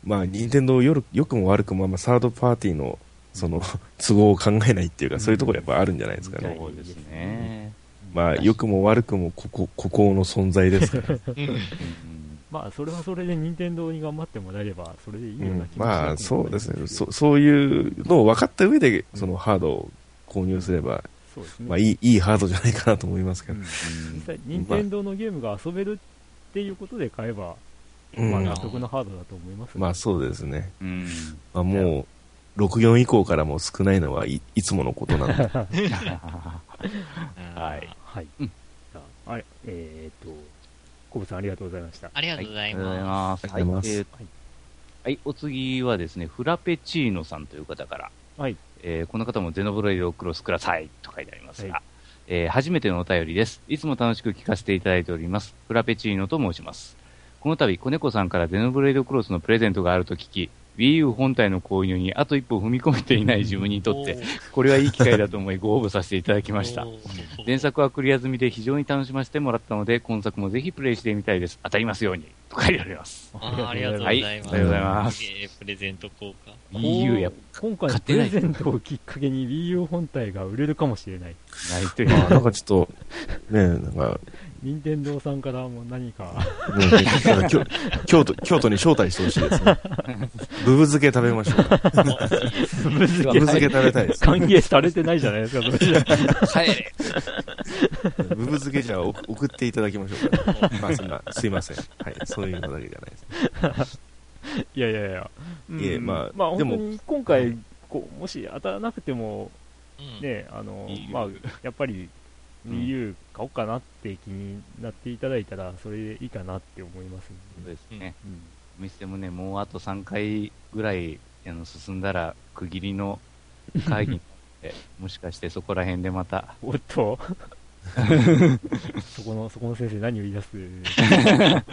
まあ任天堂よる良くも悪くも、まあサードパーティーの、その、都合を考えないっていうか、そういうところやっぱあるんじゃないですかね。そうですね。まあ良くも悪くも、ここ、孤高の存在ですから。うん まあ、それはそれで任天堂に頑張ってもらえれば、それでいいような気もまあそうですね。そそういうのを分かった上で、そのハードを購入すれば、そうですね。まあいい、いいハードじゃないかなと思いますけどうん。実際、任天堂のゲームが遊べるっていうことで買えば、うんまあ納得のハードだと思います、まあそうですね。うんまあもう、64以降からも少ないのはい、いつものことなんで。はい。はい。うんあ、あれ、えーっと、コブさんありがとうございました。ありがとうございまます。ありがとうございますはいえーはい、お次はですね、フラペチーノさんという方から、はい。えーこの方もゼノブレイドをクロスくださいと書いてありますが、はいえー初めてのお便りです。いつも楽しく聞かせていただいております。フラペチーノと申します。この度、子猫さんからゼノブレイドクロスのプレゼントがあると聞き、Wii U 本体の購入にあと一歩踏み込めていない自分にす。とって、これはいい機会だと思いご応募させていただきました。前作はクリア済みで非常に楽しませてもらったので、今作もぜひプレイしてみたいです。当たりますように。と書いてあります。ありがとうござはいいます。ありがとうございますプレゼント効果。Wii U や今回のプレゼントをきっかけに Wii U 本体が売れるかもしれない。ないという。まあなんかちょっと、ねなんか、任天堂さんからも何か、京京都、京都に招待してほしいですね。ブブ漬け食べましょうか。ブブ漬け食べたいです。歓迎されてないじゃないですか、それじゃ。帰れブブ漬けじゃ送っていただきましょうか。まあそんな、すいません。はい、そういうのだけじゃないです。いやいやいや。うんいえまあまあでも本当に今回、こうもし当たらなくても、うんね、あのまあ、やっぱりうん Wii U 買おうかなって気になっていただいたら、それでいいかなって思いますそうんで。ですね。うんお店もね、もうあと3回ぐらいあの進んだら、区切りの会議になって、もしかしてそこら辺でまた、おっと そこの、そこの先生何を言い出す？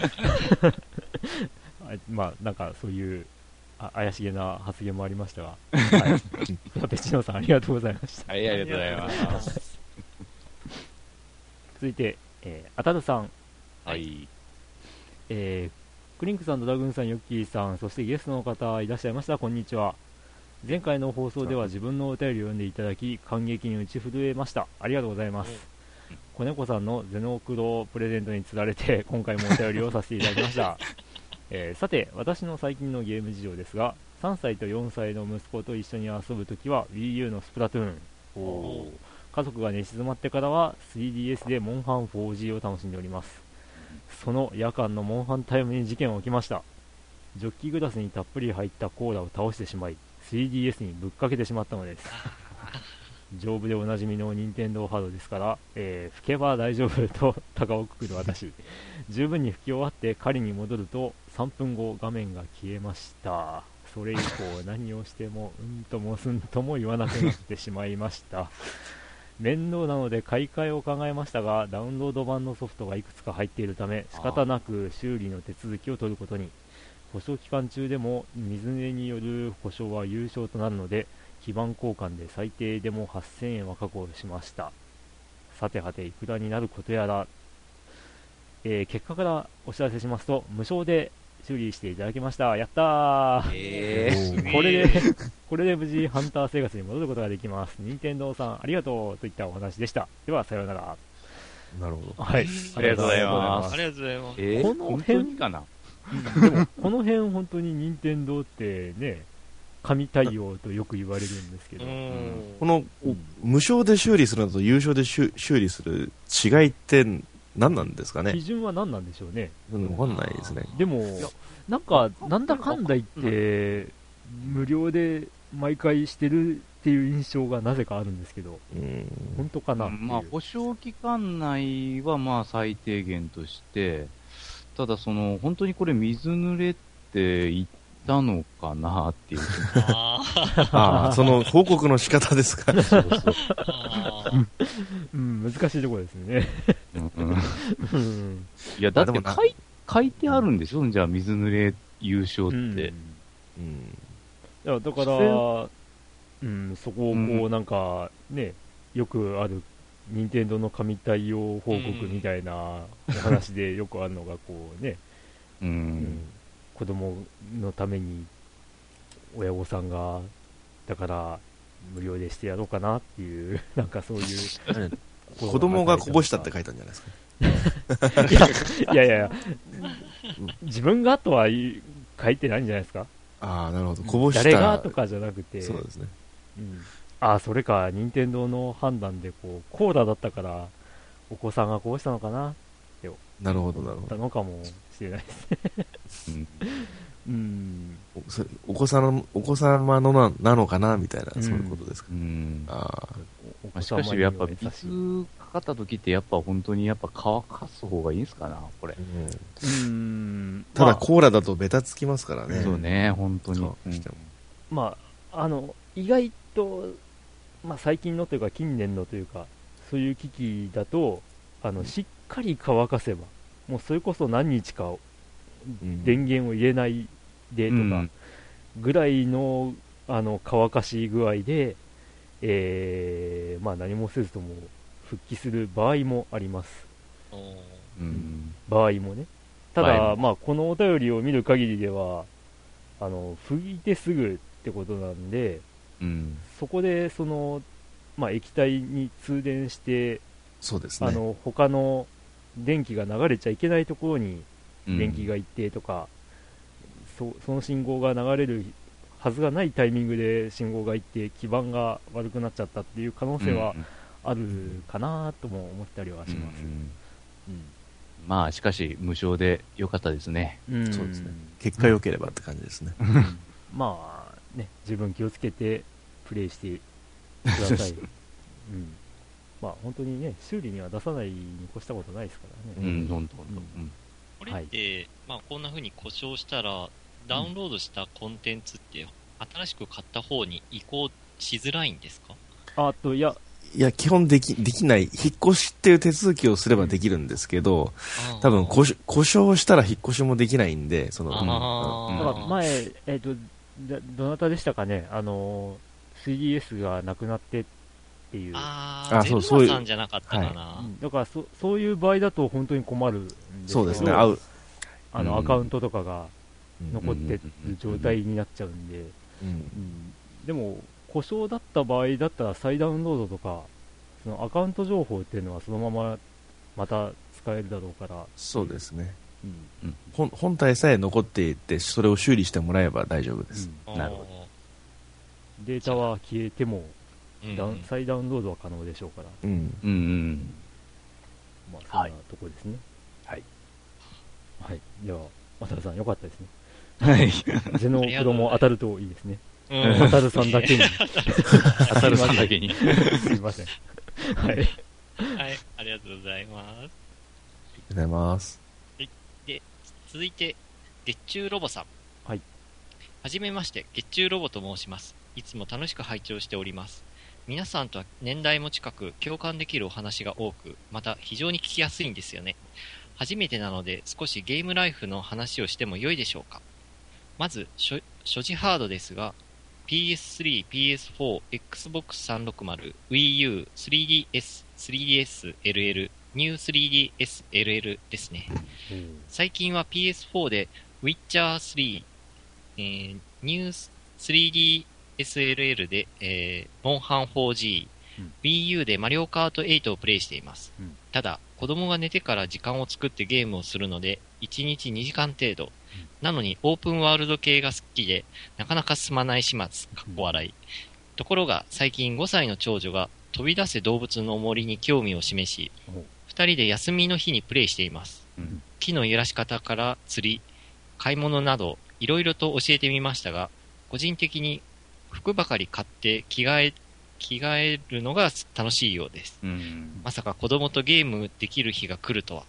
あまあ、なんかそういう、あ怪しげな発言もありましたが、はい。フラペチーノさんありがとうございました。はい、ありがとうございます。続いて、えー、あたるさん、はい。えー、クリンクさん、ドラグーンさん、ヨッキーさん、そしてゲストの方いらっしゃいました。こんにちは。前回の放送では自分のお便りを読んでいただき、感激に打ち震えました。ありがとうございます。子猫さんのゼノクロプレゼントにつられて、今回もお便りをさせていただきました。えーさて、私の最近のゲーム事情ですが、3歳と4歳の息子と一緒に遊ぶときは Wii U のスプラトゥーン。家族が寝静まってからは 3DS でモンハン 4G を楽しんでおります。その夜間のモンハンタイムに事件は起きました。ジョッキグラスにたっぷり入ったコーラを倒してしまい、3DS にぶっかけてしまったのです。丈夫でおなじみの任天堂ハードですから、えー吹けば大丈夫と高をくくる私。十分に吹き終わって狩りに戻ると3分後画面が消えました。それ以降何をしてもうんともすんとも言わなくなってしまいました。面倒なので買い替えを考えましたが、ダウンロード版のソフトがいくつか入っているため、仕方なく修理の手続きを取ることに。保証期間中でも水値による保証は優勝となるので、基盤交換で最低でも8000円は確保しました。さてはて、いくらになることやら、えー結果からお知らせしますと、無償で修理していただきました。やったーえー、これで、これで無事ハンター生活に戻ることができます。任天堂さん、ありがとうといったお話でした。では、さようなら。なるほど。はい。ありがとうございますありがとうございます。えー、この本辺当にかな？でも、この辺本当に任天堂ってね、神対応とよく言われるんですけど、うんこの、無償で修理するのと優勝で修修理する違いって何なんですかね基準は何なんでしょうね。うんわかんないですね。でも、なんか、なんだかんだ言って、無料で毎回してるっていう印象がなぜかあるんですけど、うん。本当かなまあ、保証期間内はまあ最低限として、ただその、本当にこれ水濡れって言ったのかなっていう。あーああ、その報告の仕方ですか。そうそう。うん、難しいところですね。うんいや、だって書い書いてあるんでしょ？じゃあ水濡れ優勝って。うんうん。いやだから、うん、そこをこうなんかね、よくある任天堂の神対応報告みたいなお話でよくあるのが、こうね、う。うんん、子供のために親御さんが、だから無料でしてやろうかなっていう、なんかそういう。子供がこぼしたって書いたんじゃないですか？いやいやいや、自分がとは書いてないんじゃないですか？ああ、なるほど。こぼした。誰がとかじゃなくて、そうですね。うん、あそれか、任天堂の判断でこうコーラだったから、お子さんがこぼしたのかな、なるほど、なるほど。のかもしれないです。うんうん、おそれお子さんの、お子様のななのかなみたいな、うんそういうことですか？うん。ああ、しかし、やっぱ、水かかった時って、やっぱ本当に、やっぱ乾かす方がいいんすかな、これ。うんうん、ただ、まあコーラだとベタつきますからね。そうね、本当に。そうしてもまあ、あの、意外と、まあ、最近のというか、近年のというか、そういう機器だと、あの、しっかり乾かせば、もうそれこそ何日かうん電源を入れないでとかうんぐらいの,、あの乾かし具合で、えーまあ、何もせずとも復帰する場合もあります。うん。場合もね。ただ、まあ、このお便りを見る限りでは、あの、拭いてすぐってことなんで、うん。そこで、その、まあ、液体に通電して、そうですね。あの、他の電気が流れちゃいけないところにうん。電気が行ってとか、そその信号が流れるはずがないタイミングで信号が行って基盤が悪くなっちゃったっていう可能性はあるかなとも思ったりはうんします。うんまあ、しかし、無償で良かったですね。うん。そうですね。結果良ければって感じですね。まあね、自分気をつけてプレイしてください。うん、まあ本当にね、修理には出さないに越したことないですからね。うん、どんどんどん。うん。これって、まあこんな風に故障したら、ダウンロードしたコンテンツって、新しく買った方に移行しづらいんですか？あと、いや、いや、基本でき、できない、引っ越しっていう手続きをすればできるんですけど、多分故障、故障したら引っ越しもできないんで、その、あー。だから前、えっ、と、だどなたでしたかね、あの、3DS がなくなってっていう。ああそうそういう。マさんじゃなかったかな。うんだからそ、そういう場合だと本当に困るんですけどそうですね、合う。あの、うん。アカウントとかがうん。残ってる状態になっちゃうんで、でも、故障だった場合だったら再ダウンロードとか、そのアカウント情報っていうのはそのまままた使えるだろうから、そうですね。うん。本本体さえ残っていて、それを修理してもらえば大丈夫です。うん。なるほデータは消えてもうんダウン、再ダウンロードは可能でしょうから、うん。うんうん。まあ、そんなとこですね。はい。はい。では、渡るさん、よかったですね。はい。ゼノプロも当たるといいですね。うんさんだけに。当たるさんだけに。すいません。はい。はい、ありがとうございます。ありがとうございます。続いて、月中ロボさん。はい。はじめまして、月中ロボと申します。いつも楽しく拝聴しております。皆さんとは年代も近く、共感できるお話が多く、また非常に聞きやすいんですよね。初めてなので、少しゲームライフの話をしても良いでしょうか。まず、所持ハードですが、PS3、PS4、Xbox 360、Wii U、3DS、3DS LL、New 3DS LL ですね。最近は PS4 で Witcher 3、えー、New 3DS 3DSLL で、えー、モンハン 4G、うん Wii U でマリオカート8をプレイしています。うんただ、子供が寝てから時間を作ってゲームをするので、1日2時間程度。なのにオープンワールド系が好きで、なかなか進まない始末、かっこ笑い。ところが、最近5歳の長女が飛び出せ動物の森に興味を示しお、二人で休みの日にプレイしています。うん木の揺らし方から釣り、買い物など、いろいろと教えてみましたが、個人的に服ばかり買って着替え、着替えるのが楽しいようです。うん。まさか子供とゲームできる日が来るとは。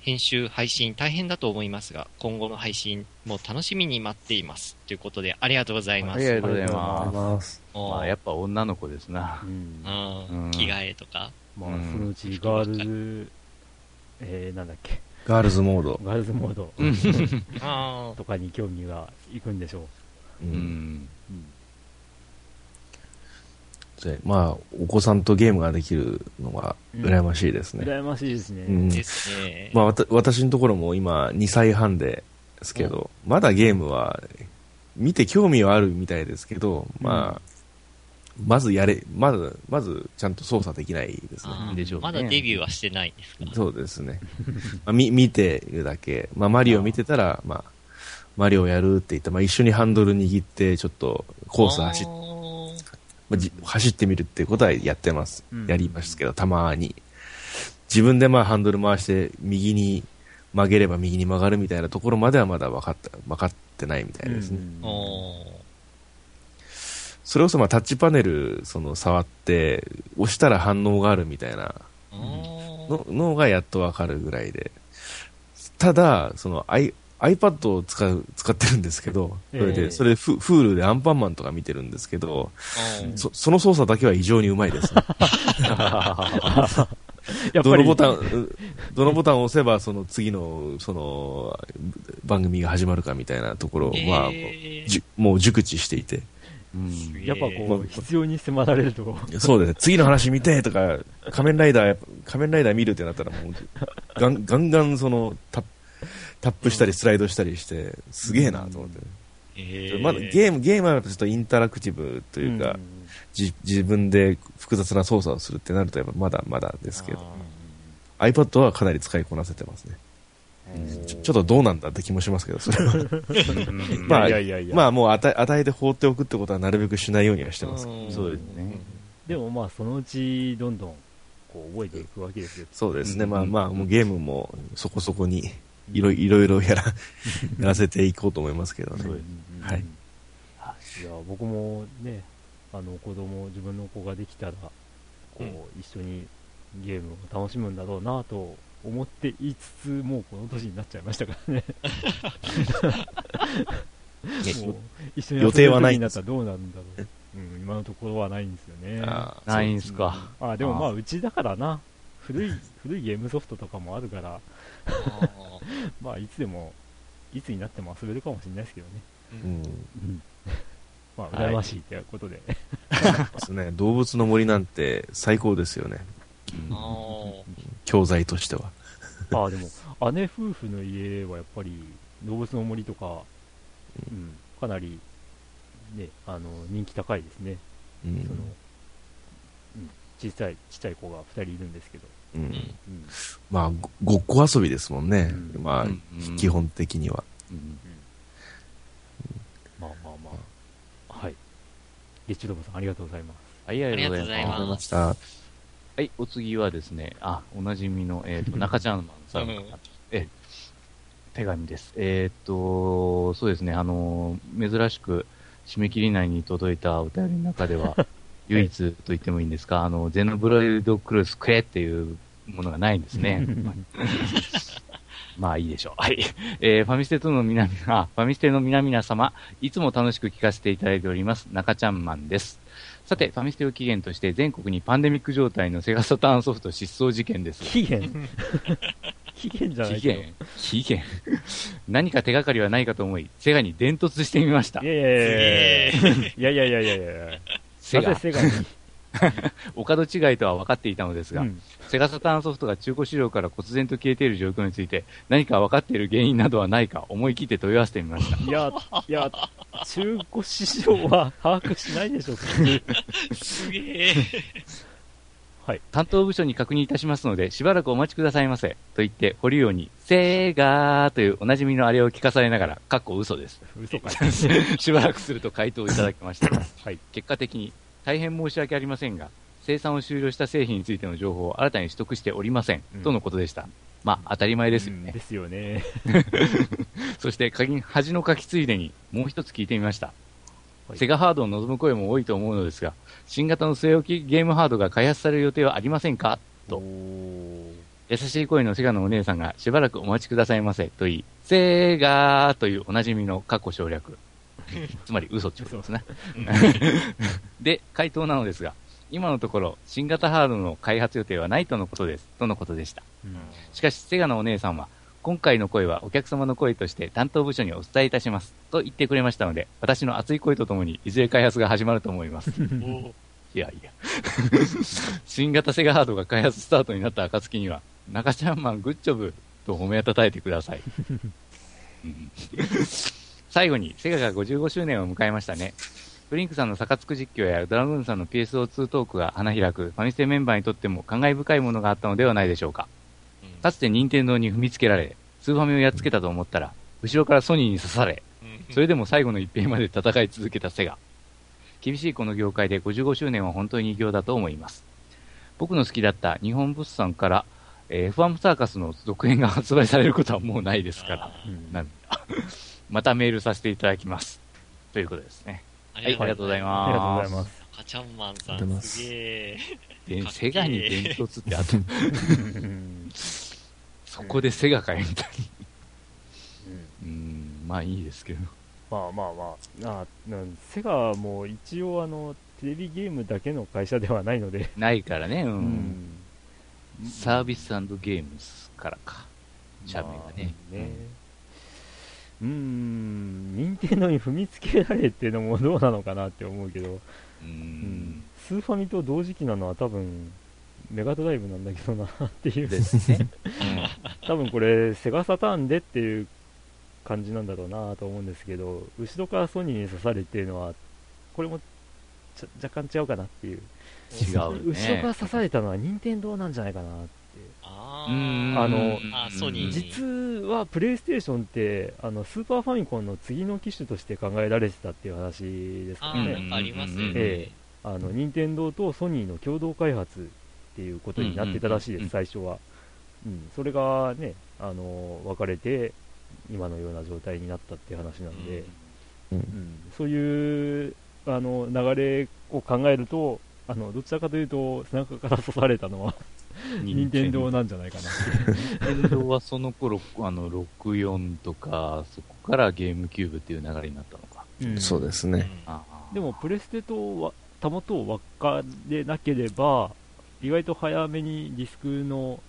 編集、配信大変だと思いますが、今後の配信も楽しみに待っています。ということで、ありがとうございます。ありがとうございます。まあ、やっぱ女の子ですなう。ん着替えとか？まあ、うんそのうちガールズ、えー、なんだっけ、ガールズモード。ガールズモード あとかに興味がいくんでしょう。ううんん。でまあ、お子さんとゲームができるのは羨ましいですね。羨ましいですね。うんですね。まあ、わた私のところも今2歳半ですけど、まだゲームは見て興味はあるみたいですけど、まあ、まずやれ、まず、まずちゃんと操作できないですね。でしょうねまだデビューはしてないですか？そうですね。まあ、み 見てるだけ。まあ、マリオ見てたら、まあ、マリオやるって言って、まあ、一緒にハンドル握って、ちょっとコース走っあーまあじ走ってみるっていうことはやってます。うんやりますけど、たまに。自分でまあハンドル回して右に曲げれば右に曲がるみたいなところまではまだ分かった、分かってないみたいですね。それこそまあタッチパネル、その触って、押したら反応があるみたいなののがやっと分かるぐらいで。ただ、その iPad を使う、使ってるんですけど、それで、ええそれでフ、フールでアンパンマンとか見てるんですけど、そその操作だけは異常にうまいです。ね。やっぱり。どのボタン、うどのボタンを押せば、その次の、その、番組が始まるかみたいなところは、えーもう熟知していて。うん。やっぱこう、必要に迫られると、そうですね。次の話見てとか、仮面ライダー、仮面ライダー見るってなったらもう、ガンガンガンその、タップタップしたりスライドしたりして、すげえなと思って。えーまだゲーム、ゲームはちょっとインタラクティブというか、んじ自分で複雑な操作をするってなると、やっぱまだまだですけど、あ iPad はかなり使いこなせてますね。ちょちょっとどうなんだって気もしますけど、それは。ー まあいやいやいや、まあもう与え与えて放っておくってことはなるべくしないようにはしてます。んそうですね。でもまあ、そのうち、どんどん、こう、覚えていくわけですよ。そうですね。うんまあまあ、もうゲームもそこそこにいろいろいろやら、やらせていこうと思いますけどね。うんはいいや、僕もね、あの、子供、自分の子ができたら、こう、うん一緒にゲームを楽しむんだろうなと思っていつつ、もうこの年になっちゃいましたからね。もう一緒に予定はない時になったらどうなんだろう。うん、今のところはないんですよね。ないんすか。うんあ、でもまあ、あうちだからな。古い、古いゲームソフトとかもあるから、まあ、いつでも、いつになっても遊べるかもしれないですけどね。うん。まあ、はい羨ましいということで。ですね。動物の森なんて最高ですよね。あー教材としては。ああ、でも、姉夫婦の家はやっぱり、動物の森とか、うん、かなり、ね、あの、人気高いですね。うその、ん。うん、小さい、ちっちゃい子が2人いるんですけど、うんまあ、ごごっこ遊びですもんね。うんまあ、うん基本的には。うんまあまあまあ、はい。ゲッチュドボさん、ありがとうございます。はい、ありがとうございま。した。はい、お次はですね、あ、おなじみの、えっ、と、中ちゃんマンさんえ、手紙です。えっ、と、そうですね、あの、珍しく、締め切り内に届いたお便りの中では、唯一と言ってもいいんですか、あの、ゼノブロイドクルースくれっていうものがないんですね。まあいいでしょう。はい。えー、ファミステとの皆々、あファミステの皆々様、いつも楽しく聞かせていただいております、中ちゃんマンです。さて、ファミステを起源として全国にパンデミック状態のセガサターンソフト失踪事件です。期限期限じゃない期。限期限何か手がかりはないかと思い、セガに伝突してみましたい。やいやいやいやいやいやいやいやいやセガセガに？お門違いとは分かっていたのですが、うんセガサターンソフトが中古市場から忽然と消えている状況について、何か分かっている原因などはないか思い切って問い合わせてみました。いや、いや、中古市場は把握しないでしょ、普 通すげえ。担当部署に確認いたしますので、しばらくお待ちくださいませ。と言って、堀尾に、セーガーというおなじみのあれを聞かされながら、かっこ嘘です。嘘か しばらくすると回答をいただきました。はい。結果的に、大変申し訳ありませんが、生産を終了した製品についての情報を新たに取得しておりません。うんとのことでした。まあ、当たり前ですよね。ですよね。そして、鍵恥の書きついでに、もう一つ聞いてみました。はいセガハードを望む声も多いと思うのですが、新型の据え置きゲームハードが開発される予定はありませんか？と優しい声のセガのお姉さんがしばらくお待ちくださいませと言い、セガーというおなじみの過去省略。つまり嘘ってことですね。で、回答なのですが、今のところ、新型ハードの開発予定はないとのことです。とのことでした。うんしかし、セガのお姉さんは、今回の声はお客様の声として担当部署にお伝えいたします。と言ってくれましたので、私の熱い声とともに、いずれ開発が始まると思います。おいやいや。新型セガハードが開発スタートになった暁には、中ちゃんマングッジョブと褒めたたえてください。うん最後に、セガが55周年を迎えましたね。ブリンクさんのサカツク実況やドラグーンさんの PSO2 トークが花開く、ファミステメンバーにとっても感慨深いものがあったのではないでしょうか。うんかつて任天堂に踏みつけられ、スーファミをやっつけたと思ったら、後ろからソニーに刺され、うんそれでも最後の一平まで戦い続けたセガ。厳しいこの業界で55周年は本当に偉業だと思います。僕の好きだった日本物産から、えー F1 サーカスの続編が発売されることはもうないですから、うんまたメールさせていただきます。ということですね。あはい、ありがとうございありがとうごます。ざいます。赤ちゃんマンさん、すすげえ。セガに伝突ってあと、う んそこでセガかよみたいな。うん、まあいいですけど。まあまあまあ、あなんセガも一応あの、テレビゲームだけの会社ではないので、ないからね、う。うんサービスゲームズからか。社名がね。まあねうーん、任天堂に踏みつけられっていうのもどうなのかなって思うけど、うん。スーファミと同時期なのは多分、メガドライブなん。だけどなっていう、ですね。多分これ、セガサターンでっていう感じなん。だろうなと思うん。ですけど、後ろからソニーに刺されていうのは、これも若干違うかなっていう、違うね。後ろから刺されたのは任天堂なん。じゃないかなって。あのあソニー。実はプレイステーションってあのスーパーファミコンの次の機種として考えられてたっていう話ですかね、ありますよね。ええ。あの任天堂とソニーの共同開発っていうことになってたらしいです、最初は、うん、それがねあの分かれて今のような状態になったっていう話なんで、うん。うん。そういうあの流れを考えるとあのどちらかというと背中から刺されたのは 任天堂なんじゃないかな任天堂はその頃、あの、64とか、そこからゲームキューブっていう流れになったのか。うんそうですね。あーでも、プレステとわたもとを分かれなければ、意外と早めにディスクの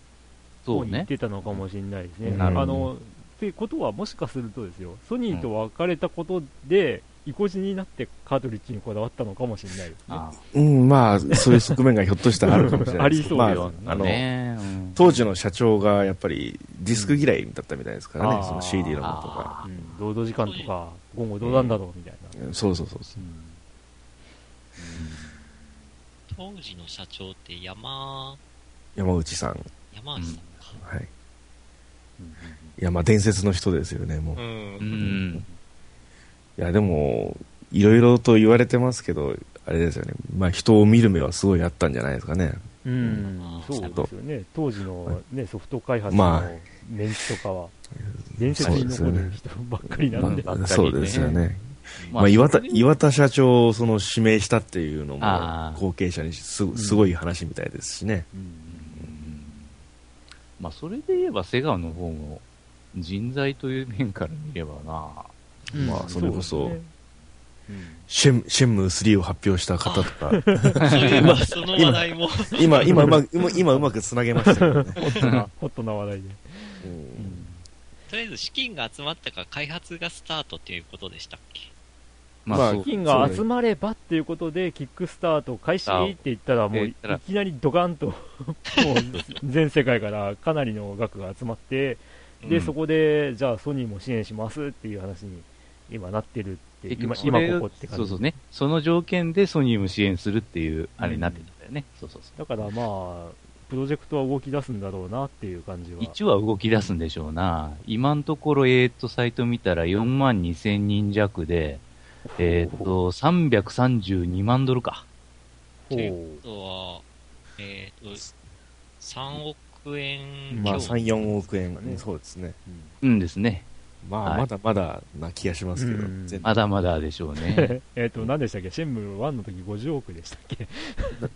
そうね。方に行ってたのかもしれないですね。うんあのってことは、もしかするとですよ、ソニーと別れたことで、意固地になってカートリッジにこだわったのかもしれないですね。あうん、まあ、そういう側面がひょっとしたらあるかもしれないですけど。ありそうーまあ、あの、ねうん当時の社長がやっぱりディスク嫌いだったみたいですからね、うんその CD のものとか。うん、労働時間とか、今後どうなんだろうみたいな。うんそうそうそうそう。当時の社長って山、山内さん。山内さんか。はい。いや、まあ伝説の人ですよね、もう。う。うんん。いや、でも、いろいろと言われてますけど、あれですよね。まあ人を見る目はすごいあったんじゃないですかね。うん。そうですよね、当時の、ね、ソフト開発まあ。のメンツとかは、伝説に残る人ばっかりなんで、ばっかりね。そうですよね。ままあ、岩田岩田社長をその指名したっていうのも後継者にすすごい話みたいですしね。うん。まあ、それで言えば、セガの方も、人材という面から見ればな、うんまあそれこそシェン、シェンムー3を発表した方とか、そういえば、その話題も。今、今うまく、今今うまく繋げましたけどね。ホットな、ホットな話題で。うんとりあえず資金が集まったから開発がスタートっていうことでしたっけ？まあそう金が集まればっていうことで、キックスタート開始って言ったら、もういきなりドカンと、もう全世界からかなりの額が集まって、で、うんそこで、じゃあソニーも支援しますっていう話に今なってるって、結今、今ここって感じ。そうそうね。その条件でソニーも支援するっていう、あれになってたんだよね。そうそうそう。だからまあ、プロジェクトは動き出すんだろうなっていう感じは。一は動き出すんでしょうな。今のところ、えーっと、サイト見たら4万2千人弱で、えーっと、332万ドルか。ほうということは、えっ、と、3億円まあ、強3、4億円、ねそうですね。うんですね。まあ、はい。まだまだな気がしますけど、まだまだでしょうね。えっと、何でしたっけ？シェンムー1の時50億でしたっけ？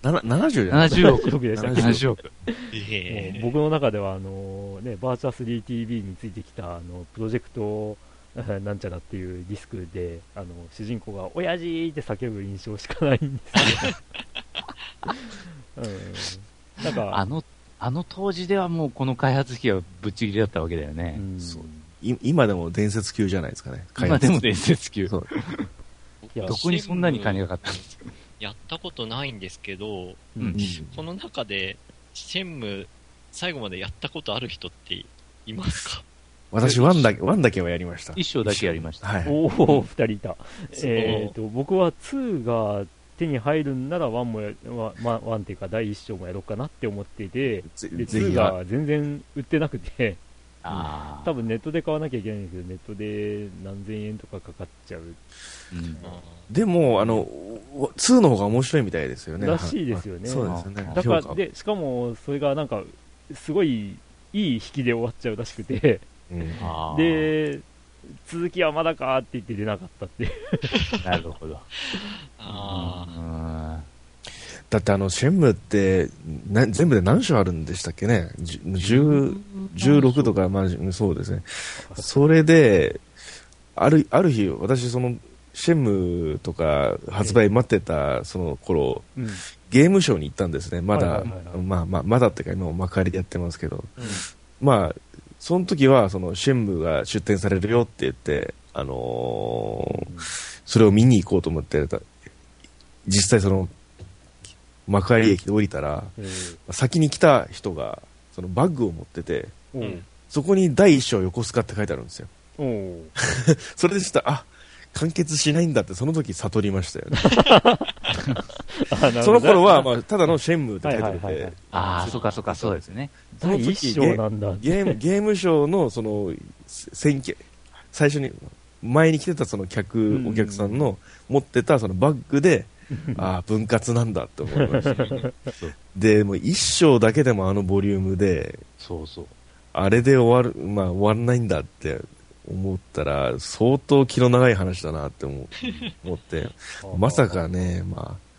なな70じゃない？70億。70億でしたっけ？70億。えもう僕の中ではあの、ね、バーチャ 3TV についてきたあのプロジェクトえ なんちゃらっていうディスクであの主人公が「親父!」って叫ぶ印象しかないんですけど、うん、なんかあの、あの当時ではもうこの開発費はぶっちぎりだったわけだよね。うん。そう。い今でも伝説級じゃないですかね。今でも伝説級。どこにそんなに金がかかったんですかやったことないんですけど、うんこの中で、シェンム、最後までやったことある人っていますか？私、ワンだけ、ワンだけはやりました。一章だけやりました。はい。おお、二人いた。えっと、僕は2が手に入るんなら1もや、ワンっていうか第一章もやろうかなって思っていて、ぜで、2ぜひは、が全然売ってなくて、あ多分ネットで買わなきゃいけないんですけど、ネットで何千円とかかかっちゃう。うん。でも、あの、2の方が面白いみたいですよね。らしいですよね。そうですよね。だから、で、しかも、それがなんか、すごい、いい引きで終わっちゃうらしくて、うん。で、続きはまだかって言って出なかったって。なるほど。あうんだってあの、シェンムって、な全部で何章あるんでしたっけね？じゅ10 16とか、まあ、そうですね。それで、ある、ある日、私、その、シェンムとか発売待ってた、その頃、うん。ゲームショーに行ったんですね。まだ、まあまあ、まだってか、今も幕張でやってますけど。うんまあ、その時は、その、シェンムが出展されるよって言って、あのーそれを見に行こうと思ってた、実際その、幕張駅で降りたら、えー先に来た人が、そのバッグを持ってて、そこに第一章横須賀って書いてあるんですよ。それでちょっと、あ、完結しないんだって、その時悟りましたよね。その頃は、まあ、ただのシェンムって書いてあって。はいはいはいはい、ああ、そうかそうか、そう。ですね。第一章なんだ。ゲーム、ゲームショーの、その、最初に、前に来てたその客、うん。お客さんの持ってたそのバッグで、ああ、分割なんだって思いました。で、もう一章だけでもあのボリュームで、そうそう。あれで終わる、まあ終わらないんだって思ったら、相当気の長い話だなって思う 思って、まさかね、まあ、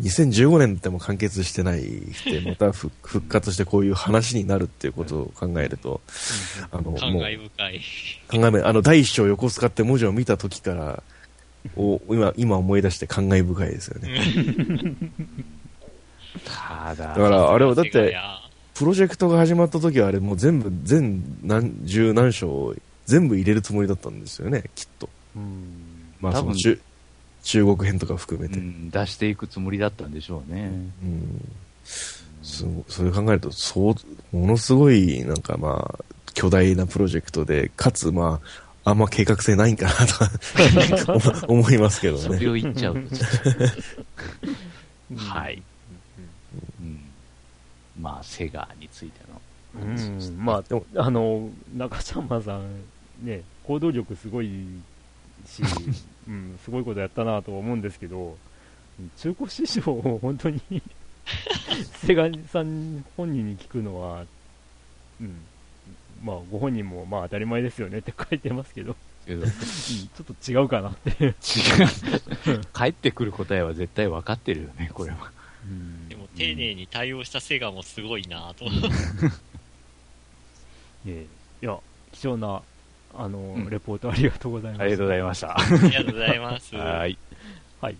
2015年でも完結してないで、また復 復活してこういう話になるっていうことを考えると、あの、もう、感慨深い。考えめ、あの、第一章横須賀って文字を見た時から、お今、今思い出して感慨深いですよね。ただ、だから、あれはだって、プロジェクトが始まった時はあれもう全部、全何、十何章を全部入れるつもりだったんですよね、きっと。うんまあ、その中、中国編とか含めて。うん、出していくつもりだったんでしょうね。うん。すごそれ考えると、そう、ものすごい、なんかまあ、巨大なプロジェクトで、かつまあ、あんま計画性ないんかなとか思 思いますけどね。それを言っちゃうと。はい。うん。まあ、セガについての。うん、まあ、でも、あの、中ちゃんまさん、ね、行動力すごいし、うん、すごいことやったなとは思うんですけど、中古市場を本当にセガさん本人に聞くのは、うん、まあ、ご本人もまあ当たり前ですよねって書いてますけど、ちょっと違うかなって。違う。帰ってくる答えは絶対分かってるよね、これは。うんでも丁寧に対応したセガもすごいなと。ええいや、貴重な、あの、んレポートありがとうございます。ありがとうございました。ありがとうございます。はい。はい。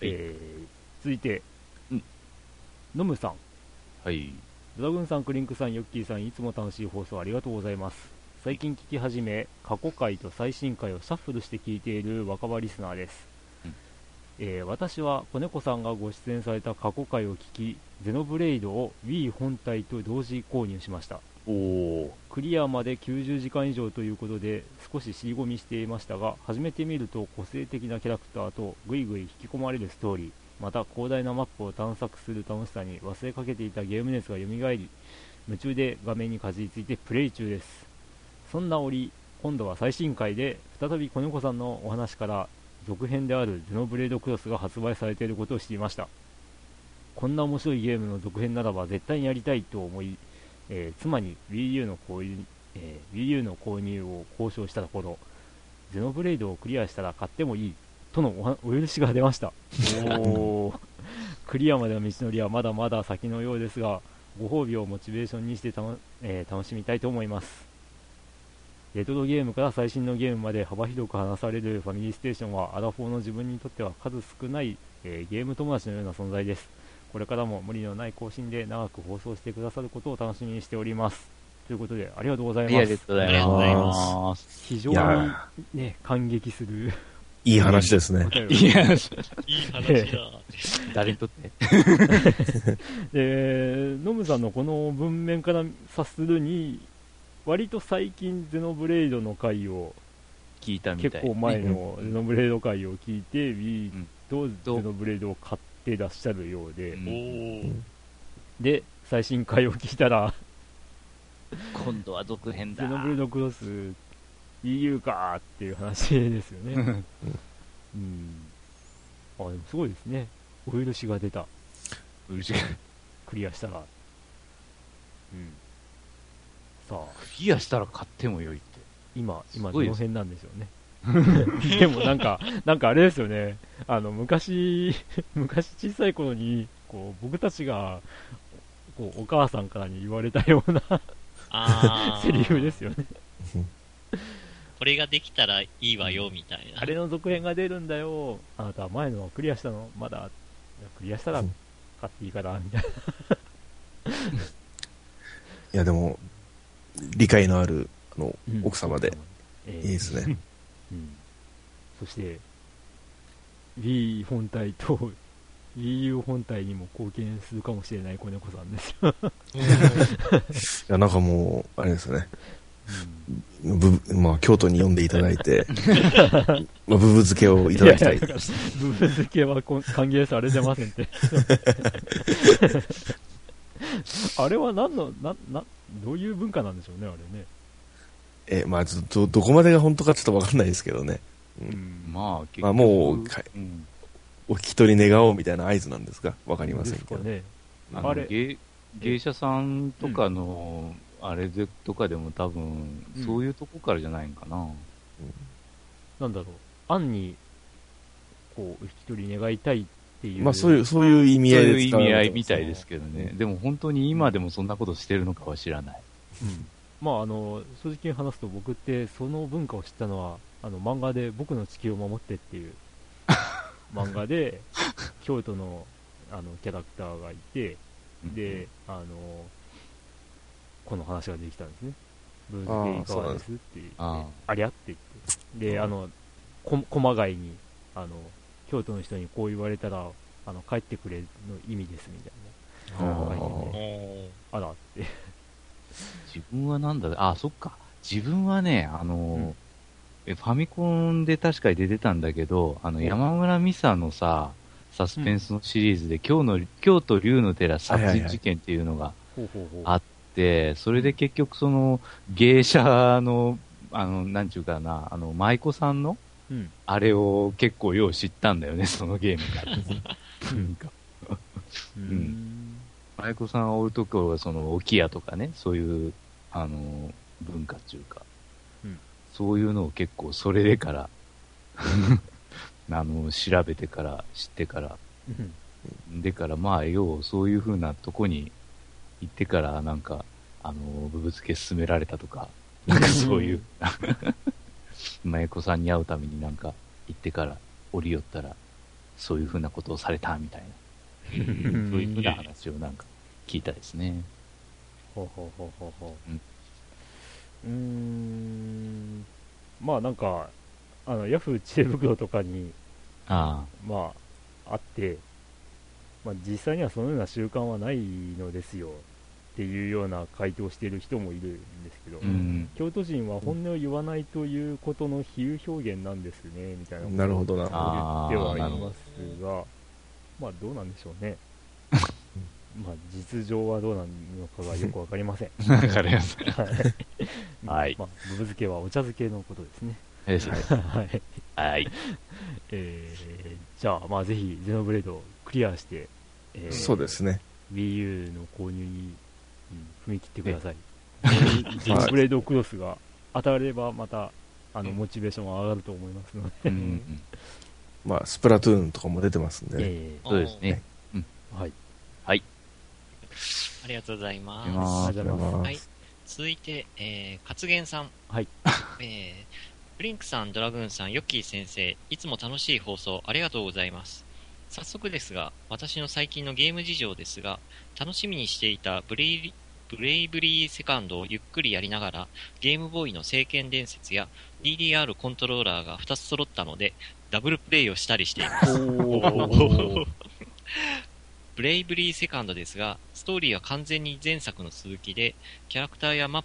えー、続いて、うんノムさん。はい。ドラグーンさん、クリンクさん、ヨッキーさん、いつも楽しい放送ありがとうございます。最近聞き始め、過去回と最新回をシャッフルして聞いている若葉リスナーです。うんえー私は子猫さんがご出演された過去回を聞き、ゼノブレイドを Wii 本体と同時購入しました。おー。クリアまで90時間以上ということで少し尻込みしていましたが初めて見ると個性的なキャラクターとぐいぐい引き込まれるストーリーまた広大なマップを探索する楽しさに忘れかけていたゲーム熱が蘇り夢中で画面にかじりついてプレイ中です。そんな折今度は最新回で再び子猫さんのお話から続編であるゼノブレードクロスが発売されていることを知りました。こんな面白いゲームの続編ならば絶対にやりたいと思いえー妻に Wii U の購入、えー Wii U の購入を交渉したところ、ゼノブレイドをクリアしたら買ってもいいとのお許しが出ました。おー クリアまでの道のりはまだまだ先のようですが、ご褒美をモチベーションにしてたの、えー楽しみたいと思います。レトロゲームから最新のゲームまで幅広く話されるファミリーステーションはアラフォーの自分にとっては数少ない、えーゲーム友達のような存在です。これからも無理のない更新で長く放送してくださることを楽しみにしております。ということで、ありがとうございます。ありがとうございます。非常にね、感激するいい話ですね。いや、いい話だ。誰にとって？で、ノムさんのこの文面から察するに、割と最近ゼノブレイドの回を、聞いたみたい。結構前のゼノブレイド回を聞いて、ん Wii とゼノブレイドを買ってらっしゃるようで、うん。で、最新回を聞いたら、今度は続編だ。ゼノブレードクロス EU かーっていう話ですよね。うん。あ、でもすごいですね。お許しが出た。嬉しい。クリアしたら。うん。さあ、クリアしたら買ってもよいって。今、今どの辺なんでしょうね。でもなんか、なんかあれですよね。あの、昔、昔小さい頃に、こう、僕たちが、こう、お母さんからに言われたような セリフですよね。これができたらいいわよ、みたいな。あれの続編が出るんだよ。あなたは前のクリアしたの？まだ、クリアしたらうん買っていいかなみたいな。いや、でも、理解のある、あの、うん奥様で、えいいですね。うんそして、Wii 本体と Wii U 本体にも貢献するかもしれない子猫さんですよ。いや、なんかもう、あれですね。ぶまあ、京都に呼んでいただいて、まあ、ブブ漬けをいただきたいや。やブブ漬けはこん歓迎されてませんって。あれは何の、な、な、どういう文化なんでしょうね、あれね。え、まあ、ちょっと、どこまでが本当かちょっとわかんないですけどね。うんまあ、結まあもうかうんお引き取り願おうみたいな合図なんですか？わかりませんけど。あれ芸芸者さんとかの、あれでとかでも多分、うん。そういうとこからじゃないんかな。なんだろう、案に、こう、引き取り願いたいっていう。まあ、そういう、そういう意味合い味合いみたいですけどね。でも本当に今でもそんなことしてるのかは知らない。うん。まあ、あの、正直に話すと僕ってその文化を知ったのは、あの、漫画で僕の地球を守ってっていう。漫画で、京都の、あの、キャラクターがいて、で、あの、この話ができたんですね。ブーズゲイカワですってあありゃって言って。で、あの、こ駒貝に、あの、京都の人にこう言われたら、あの、帰ってくれの意味ですみたいな。ああらって。自分はなんだ、あ、そっか。自分はね、あの、んえファミコンで確かに出てたんだけど、あの、山村美沙のさ、サスペンスのシリーズで、今日の、京都竜の寺殺人事件っていうのが。あって、それで結局その、芸者の、あの、なんちゅうかな、あの、舞妓さんの、うん。あれを結構よう知ったんだよね、そのゲームから。うーんん。舞妓さんがおるところは、その、置屋とかね、そういう、あの、文化っていうか、うんそういうのを結構、それでから、あの、調べてから、知ってから、うんでから、まあ、要、そういう風なとこに行ってから、なんか、あの、ぶぶつけ進められたとか、なんかそういう、舞妓さんに会うためになんか、行ってから、降り寄ったら、そういう風なことをされた、みたいな。そういう風な話をなんか、聞いたですね。ほうほうほうほうほう。うんうーん。まあなんか、あの、ヤフー知恵袋とかに、あまあ、あって、まあ実際にはそのような習慣はないのですよっていうような回答をしている人もいるんですけど、あ、うん。京都人は本音を言わないということの比喩表現なんですね、みたいなことをなるほどな。あ言ってはいますが、まあどうなんでしょうね。まあ実情はどうなのかがよくわかりません。わかります。はい。はいまあ、ぶぶ漬けはお茶漬けのことですね。はい。はい。えー、じゃあ、まあぜひ、ゼノブレードをクリアして、えーそうですね。Wii U の購入に、うん踏み切ってください。ブレードクロスが当たれば、また、あの、うんモチベーションは上がると思いますので。まあ、スプラトゥーンとかも出てますんでね。えそうですね。ーはい。ありがとうございます。ありがとうございありがとうございます。はい。続いて、えー、勝元さん。はい。えー、ブリンクさん、ドラグーンさん、ヨッキー先生、いつも楽しい放送ありがとうございます。早速ですが、私の最近のゲーム事情ですが、楽しみにしていたブレイリブレイブリーセカンドをゆっくりやりながら、ゲームボーイの聖剣伝説や DDR コントローラーが2つ揃ったので、ダブルプレイをしたりしています。おブレイブリーセカンドですが、ストーリーは完全に前作の続きで、キャラクターやマ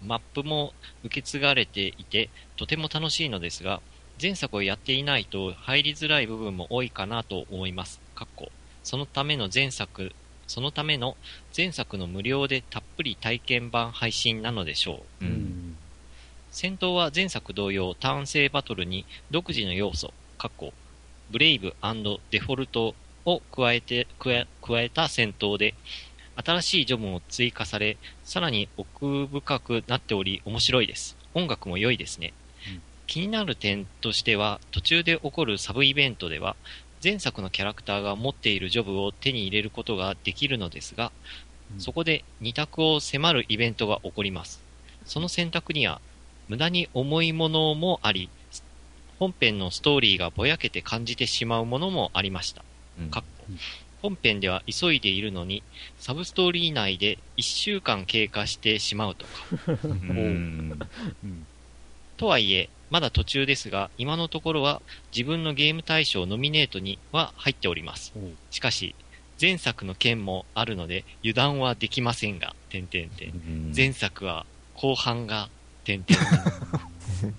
ップも受け継がれていて、とても楽しいのですが、前作をやっていないと入りづらい部分も多いかなと思います。かっこそのための前作、そのための前作の無料でたっぷり体験版配信なのでしょう。う。うんん。戦闘は前作同様、ターン制バトルに独自の要素、過去、ブレイブデフォルトを加えて、加え加えた戦闘で、新しいジョブも追加され、さらに奥深くなっており面白いです。音楽も良いですね。うん気になる点としては、途中で起こるサブイベントでは、前作のキャラクターが持っているジョブを手に入れることができるのですが、うんそこで二択を迫るイベントが起こります。その選択には、無駄に重いものもあり、本編のストーリーがぼやけて感じてしまうものもありました。うん本編では急いでいるのに、サブストーリー内で1週間経過してしまうとか。とはいえ、まだ途中ですが、今のところは自分のゲーム大賞ノミネートには入っております。しかし、前作の件もあるので油断はできませんが、点々点。前作は後半が、点々点。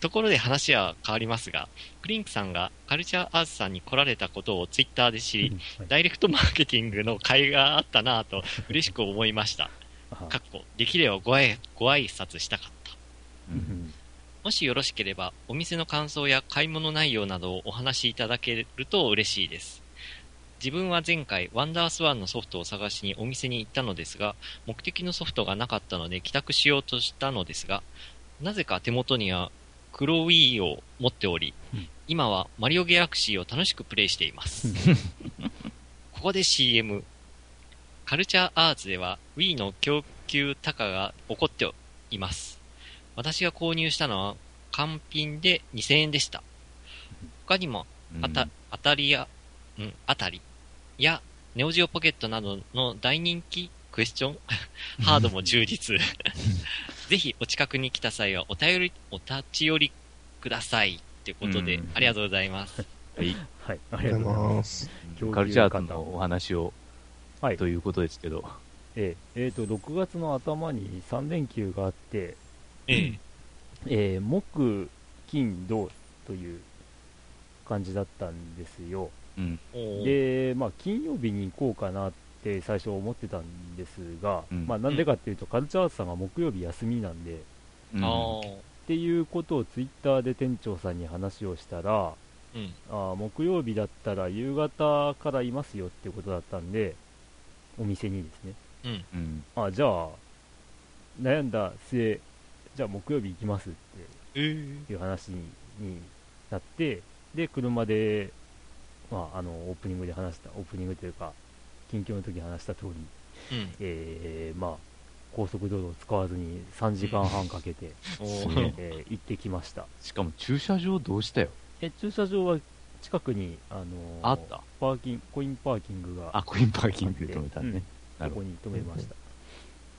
ところで話は変わりますが、クリンクさんがカルチャーアーツさんに来られたことをツイッターで知り、はいダイレクトマーケティングの会があったなぁと嬉しく思いました。あかっこ、できればご挨拶したかった。うんもしよろしければ、お店の感想や買い物内容などをお話しいただけると嬉しいです。自分は前回、ワンダースワンのソフトを探しにお店に行ったのですが、目的のソフトがなかったので帰宅しようとしたのですが、なぜか手元には黒 Wii を持っておりうん、今はマリオギャラクシーを楽しくプレイしています。ここで CM。カルチャーアーツでは Wii の供給高が起こっています。私が購入したのは完品で2000円でした。他にも、あた、当たりや、うん、あたりや、ネオジオポケットなどの大人気クエスチョン？ハードも充実。ぜひお近くに来た際はお便り、お立ち寄りください。ってことで、うんありがとうございます。はい。はい、あありがとうございま。ますカルチャートのお話を、はい。ということですけど。えーえーと、6月の頭に3連休があって、ええ。えー木、金、土という感じだったんですよ。うん。で、まあ、金曜日に行こうかなって最初思ってたんですが、うんまあ、なんでかっていうと、カルチャーアーツさんが木曜日休みなんで、うんっていうことをツイッターで店長さんに話をしたら、うん。あー木曜日だったら夕方からいますよってことだったんで、お店にですね。うん。うん。あじゃあ、悩んだ末、じゃあ木曜日行きますってえーいう話にになって、で、車で、まあ、あの、オープニングで話した、オープニングというか、近況の時に話した通り、うん。えー、まあ、高速道路を使わずに3時間半かけて、えー行ってきました。しかも駐車場どうしたよ？え、駐車場は近くに、あのーあったパーキング、コインパーキングがあ、コインパーキングで止めたね。なるほど。そこに止めました。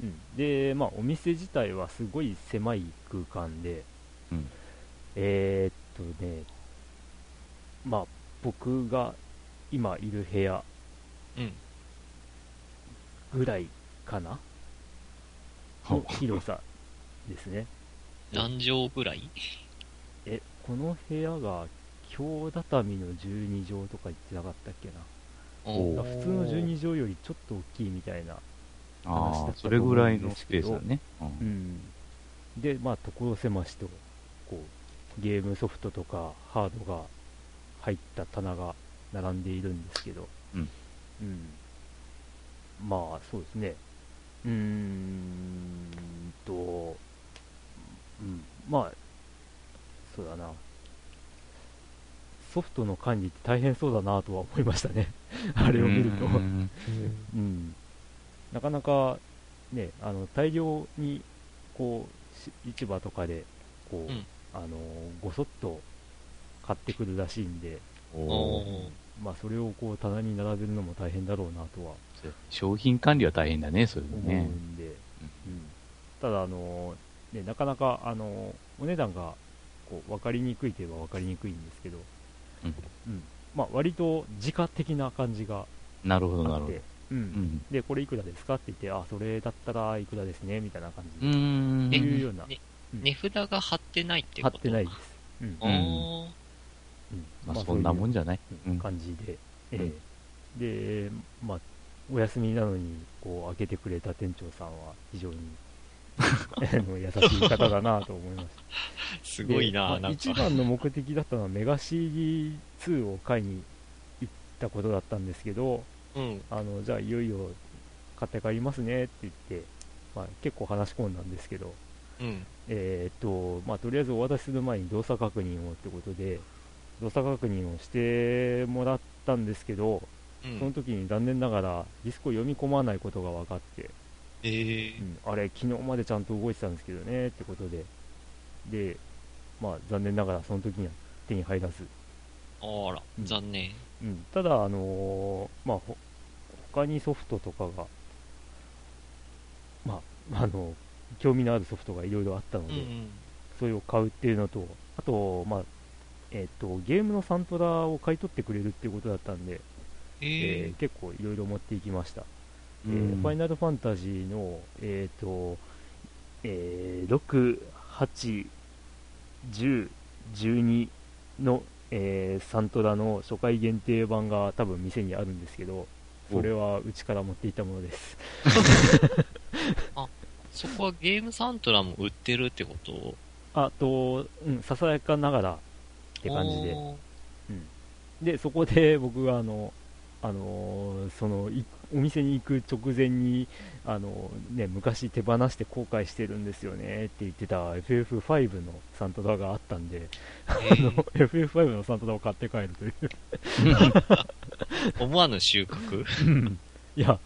うん、で、まあ、お店自体はすごい狭い空間で、うんえー、っとね、まあ、僕が今いる部屋うん。ぐらいかな？の広さですね。何畳ぐらい？え、この部屋が京畳の12畳とか言ってなかったっけな？普通の12畳よりちょっと大きいみたいな。話だったとそれぐらいのスペースだね。ううんん。で、まあ、所狭しと、こう、ゲームソフトとかハードが入った棚が並んでいるんですけど、うん。うん。まあ、そうですね。うーんと、うん。まあ、そうだな。ソフトの管理って大変そうだなとは思いましたね。あれを見ると。うんうん、なかなか、ね、あの大量にこうし市場とかでこう、うん。あのごそっと買ってくるらしいんで、まあ、それをこう棚に並べるのも大変だろうなとは。商品管理は大変だね、そういうの思うね。んで、うん。ただあの、ね、なかなかあのお値段が構分かりにくいといえば分かりにくいんですけど、うん。うん。まあ、割と自家的な感じがなるほど、なあってるほど。、うんうん。で、これいくらですかって言って、あ、それだったらいくらですね、みたいな感うじで、ーん。っていうような、ねうん値札が貼ってないって貼こと？ってないです。うん。まあ、そんなもんじゃない。感じで、えで、まあ、お休みなのに、こう、開けてくれた店長さんは、非常に、あの優しい方だなと思いました。すごいな、でまあなんか。一番の目的だったのは、メガ CD2 を買いに行ったことだったんですけど、うん。あの、じゃあ、いよいよ買って帰りますねって言って、まあ、結構話し込んだんですけど、うん。えーっと、まあ、とりあえずお渡しする前に動作確認をってことで、動作確認をしてもらったんですけど、うん。その時に残念ながらディスコ読み込まないことが分かって、えー。うん。あれ、昨日までちゃんと動いてたんですけどねってことで、で、まあ、残念ながらその時には手に入らず、あらう、ん。残念。うん、ただ、あのーまあ、ほ他にソフトとかが、まあ、あの興味のあるソフトがいろいろあったので、うんうん。それを買うっていうのと、あと、まあ、えっ、と、ゲームのサントラを買い取ってくれるっていうことだったんで、ええー結構いろいろ持っていきました。えうんーファイナルファンタジーの、えっ、と、えー6、8、10、12の、えーサントラの初回限定版が多分店にあるんですけど、それはうちから持っていったものです。そこはゲームサントラも売ってるってこと？あと、うん、ささやかながらって感じで。おーで、そこで僕があの、あのーそのいお店に行く直前に、あのね、昔手放して後悔してるんですよねって言ってた FF5 のサントラがあったんで、えあのー FF5 のサントラを買って帰るという、思わぬ収穫？いや、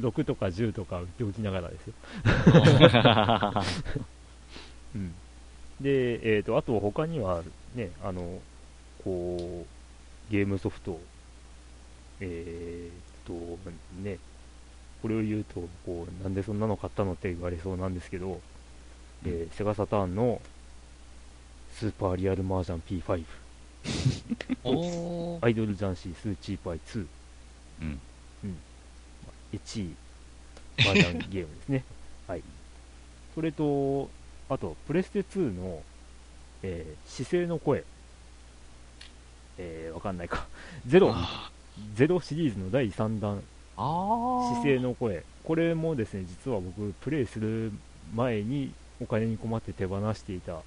6とか10とか売っておきながらですよ。うん、で、えー、とあと他には、ね、あのこうゲームソフト、えー、とね、これを言うとこう、なんでそんなの買ったのって言われそうなんですけど、えーセガサターンのスーパーリアルマージャン P5、おー アイドルジャンシースーチーパイ2、うん。エッチいマージャンゲームですね。はい。それと、あと、プレステ2の、えー姿勢の声。えー、わかんないか。ゼロ、あゼロシリーズの第3弾、あ姿勢の声。これもですね、実は僕、プレイする前にお金に困って手放していた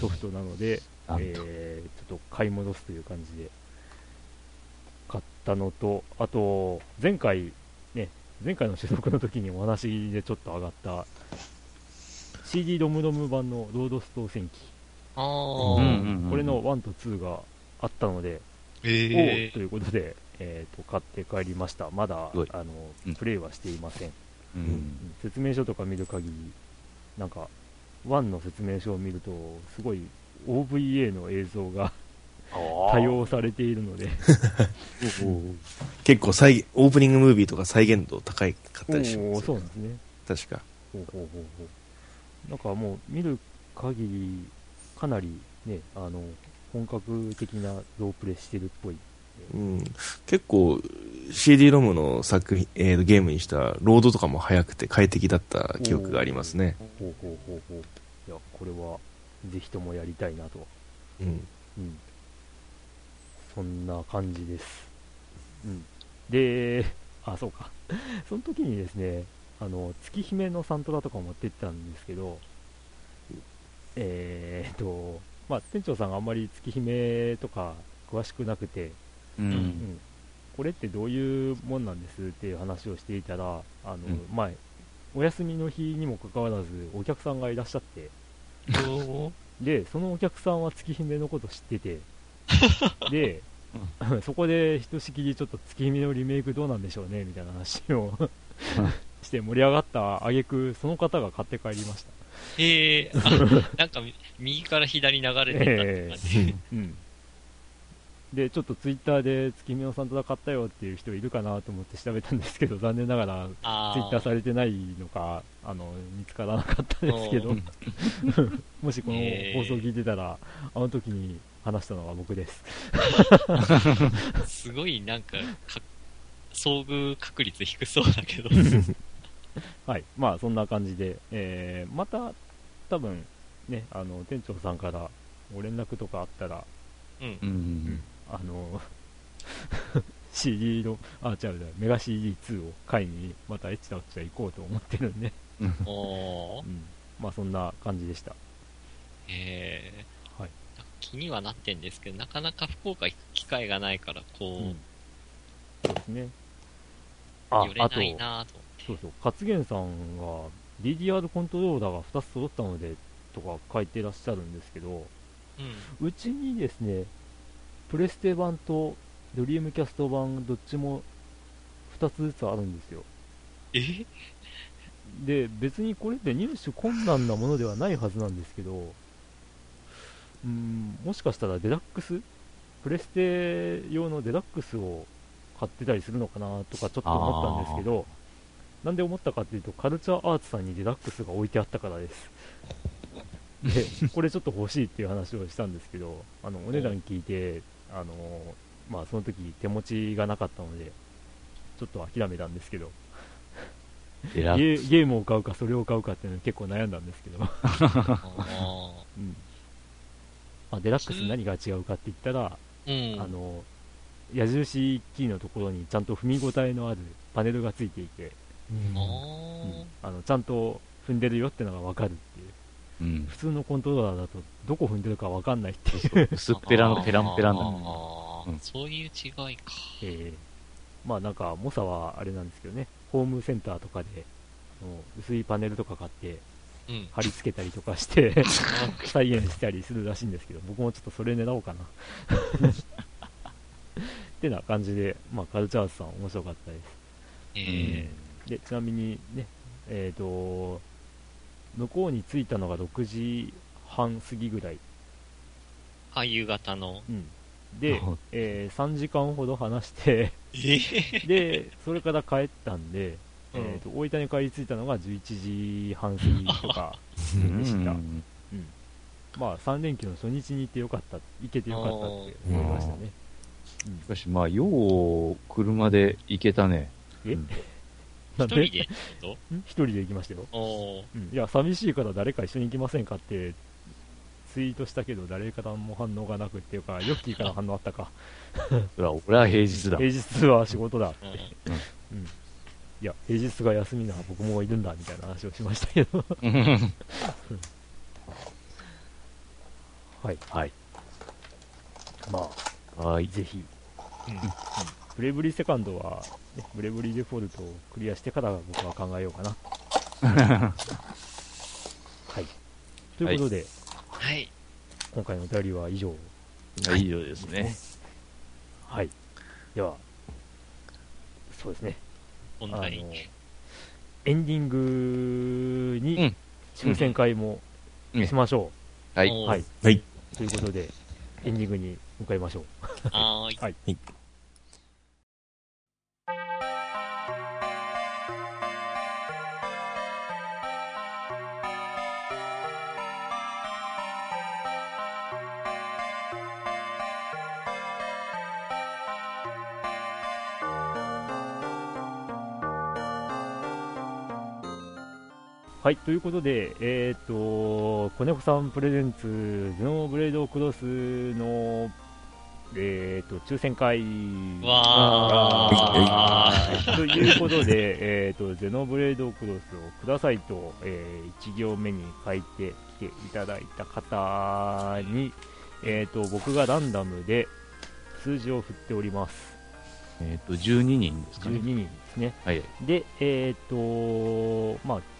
ソフトなので、えーちょっと買い戻すという感じで買ったのと、あと、前回、ね、前回の収録の時にお話でちょっと上がった CD ロムロム版のロードストー戦記、これの1と2があったので、おえうということで、えーと買って帰りました。まだあの、うんプレイはしていません。ううんん説明書とか見る限り、なんか、1の説明書を見ると、すごい OVA の映像が多用されているので、結構再現オープニングムービーとか再現度高いかったりしますよそうですね。確かほうほうほうほう。なんかもう見る限り、かなりね、あの、本格的なロープレイしてるっぽい。うん、結構 CD ロムの作品、えーゲームにしたロードとかも速くて快適だった記憶がありますね、ほうほうほうほう。いや、これは、ぜひともやりたいなと。うん、うん。そんな感じです。うん。で、あ、そうか。その時にですね、あの、月姫のサントラとか持ってったんですけど、えーっと、まあ、店長さんがあんまり月姫とか詳しくなくて、う。うんん、これってどういうもんなんですっていう話をしていたら、あの、うん前、お休みの日にもかかわらず、お客さんがいらっしゃって、で、そのお客さんは月姫のこと知ってて、で、そこでひとしきりちょっと月姫のリメイクどうなんでしょうねみたいな話を して盛り上がった挙句その方が買って帰りました。えー、あ、なんかみ右から左流れてたって感じ。うん。で、ちょっとツイッターで月見のサントラ買ったよっていう人いるかなと思って調べたんですけど、残念ながらツイあッターされてないのか、あの、見つからなかったですけどうん、もしこの放送聞いてたら、あの時に話したのは僕です。すごいなんかか、遭遇確率低そうだけど。はい。まあ、そんな感じで、えー、また、多分、ね、あの、店長さんからご連絡とかあったら、うんう。ん。あの、CD の、あ、違う違う、メガ CD2 を買いに、またエッチなこっちゃ行こうと思ってるんで、おーう。ん。まあ、そんな感じでした。えー、はい気にはなってんですけど、なかなか福岡行く機会がないから、こう、うんそうですね。あ寄、れあとな、いなと。そうそう、勝元さんが DDR コントローラーが2つ揃ったので、とか書いてらっしゃるんですけど、うん。うちにですね、プレステ版とドリームキャスト版どっちも2つずつあるんですよ。え？で、別にこれって入手困難なものではないはずなんですけど、うーん、もしかしたらデラックス？プレステ用のデラックスを買ってたりするのかなとかちょっと思ったんですけど、なんで思ったかっていうと、カルチャーアーツさんにデラックスが置いてあったからです。で、これちょっと欲しいっていう話をしたんですけど、あの、お値段聞いて、あの、まあその時手持ちがなかったので、ちょっと諦めたんですけど、ゲーゲームを買うかそれを買うかっていうの結構悩んだんですけど、あうん。まあ、デラックス何が違うかって言ったら、ーうん。あの矢印キーのところにちゃんと踏み応えのあるパネルがついていて、あうん。ーあのちゃんと踏んでるよってのが分かるっていううん。普通のコントローラーだとどこ踏んでるか分かんないっていう、薄っぺらのペランペランだあもん。ーうんそういう違いか。えーまあなんか猛者はあれなんですけどねホームセンターとかであの薄いパネルとか買ってうん。貼り付けたりとかして再現したりするらしいんですけど、僕もちょっとそれ狙おうかな。ってな感じで、まあ、カルチャーズさん面白かったです。えで、ちなみにね、えっ、と、向こうに着いたのが6時半過ぎぐらい。ー、あ、夕方の。うん。で、えー3時間ほど話して、え？で、それから帰ったんで、うん。えっ、と、大分に帰り着いたのが11時半過ぎとか、でした。うん。まあ、3連休の初日に行ってよかった、行けてよかったって思いましたね。しかし、まあ、よう、車で行けたね。え？うん一人でと？ん？一人で行きましたよ。うんいや、寂しいから誰か一緒に行きませんかって、ツイートしたけど、誰からも反応がなくっていうか、ヨッキーから反応あったか。それは俺は平日だ。平日は仕事だって。うんうん。いや、平日が休みなら僕もいるんだ、みたいな話をしましたけど。はい。はい。まはいあ、。ぜひ。うんブレイブリーセカンドは、ね、ブレイブリーデフォルトをクリアしてから僕は考えようかな。はい。ということで、はい。今回のお便りは以上。はい、以上ですね。はい。では、そうですね。あのエンディングうにん抽選会もうんしましょはい。う。はい。はい。ということで、エンディングに向かいましょう。はーい。はい。はい、ということで、えっ、と、子猫さんプレゼンツ、ゼノブレードクロスの、えっ、と、抽選会。わー ということで、えっ、と、ゼノブレードクロスをくださいと、え1行目に書いてきていただいた方に、えっ、と、僕がランダムで数字を振っております。えっと、12人ですか12ね。人ですね。はい。で、えっ、と、まあ、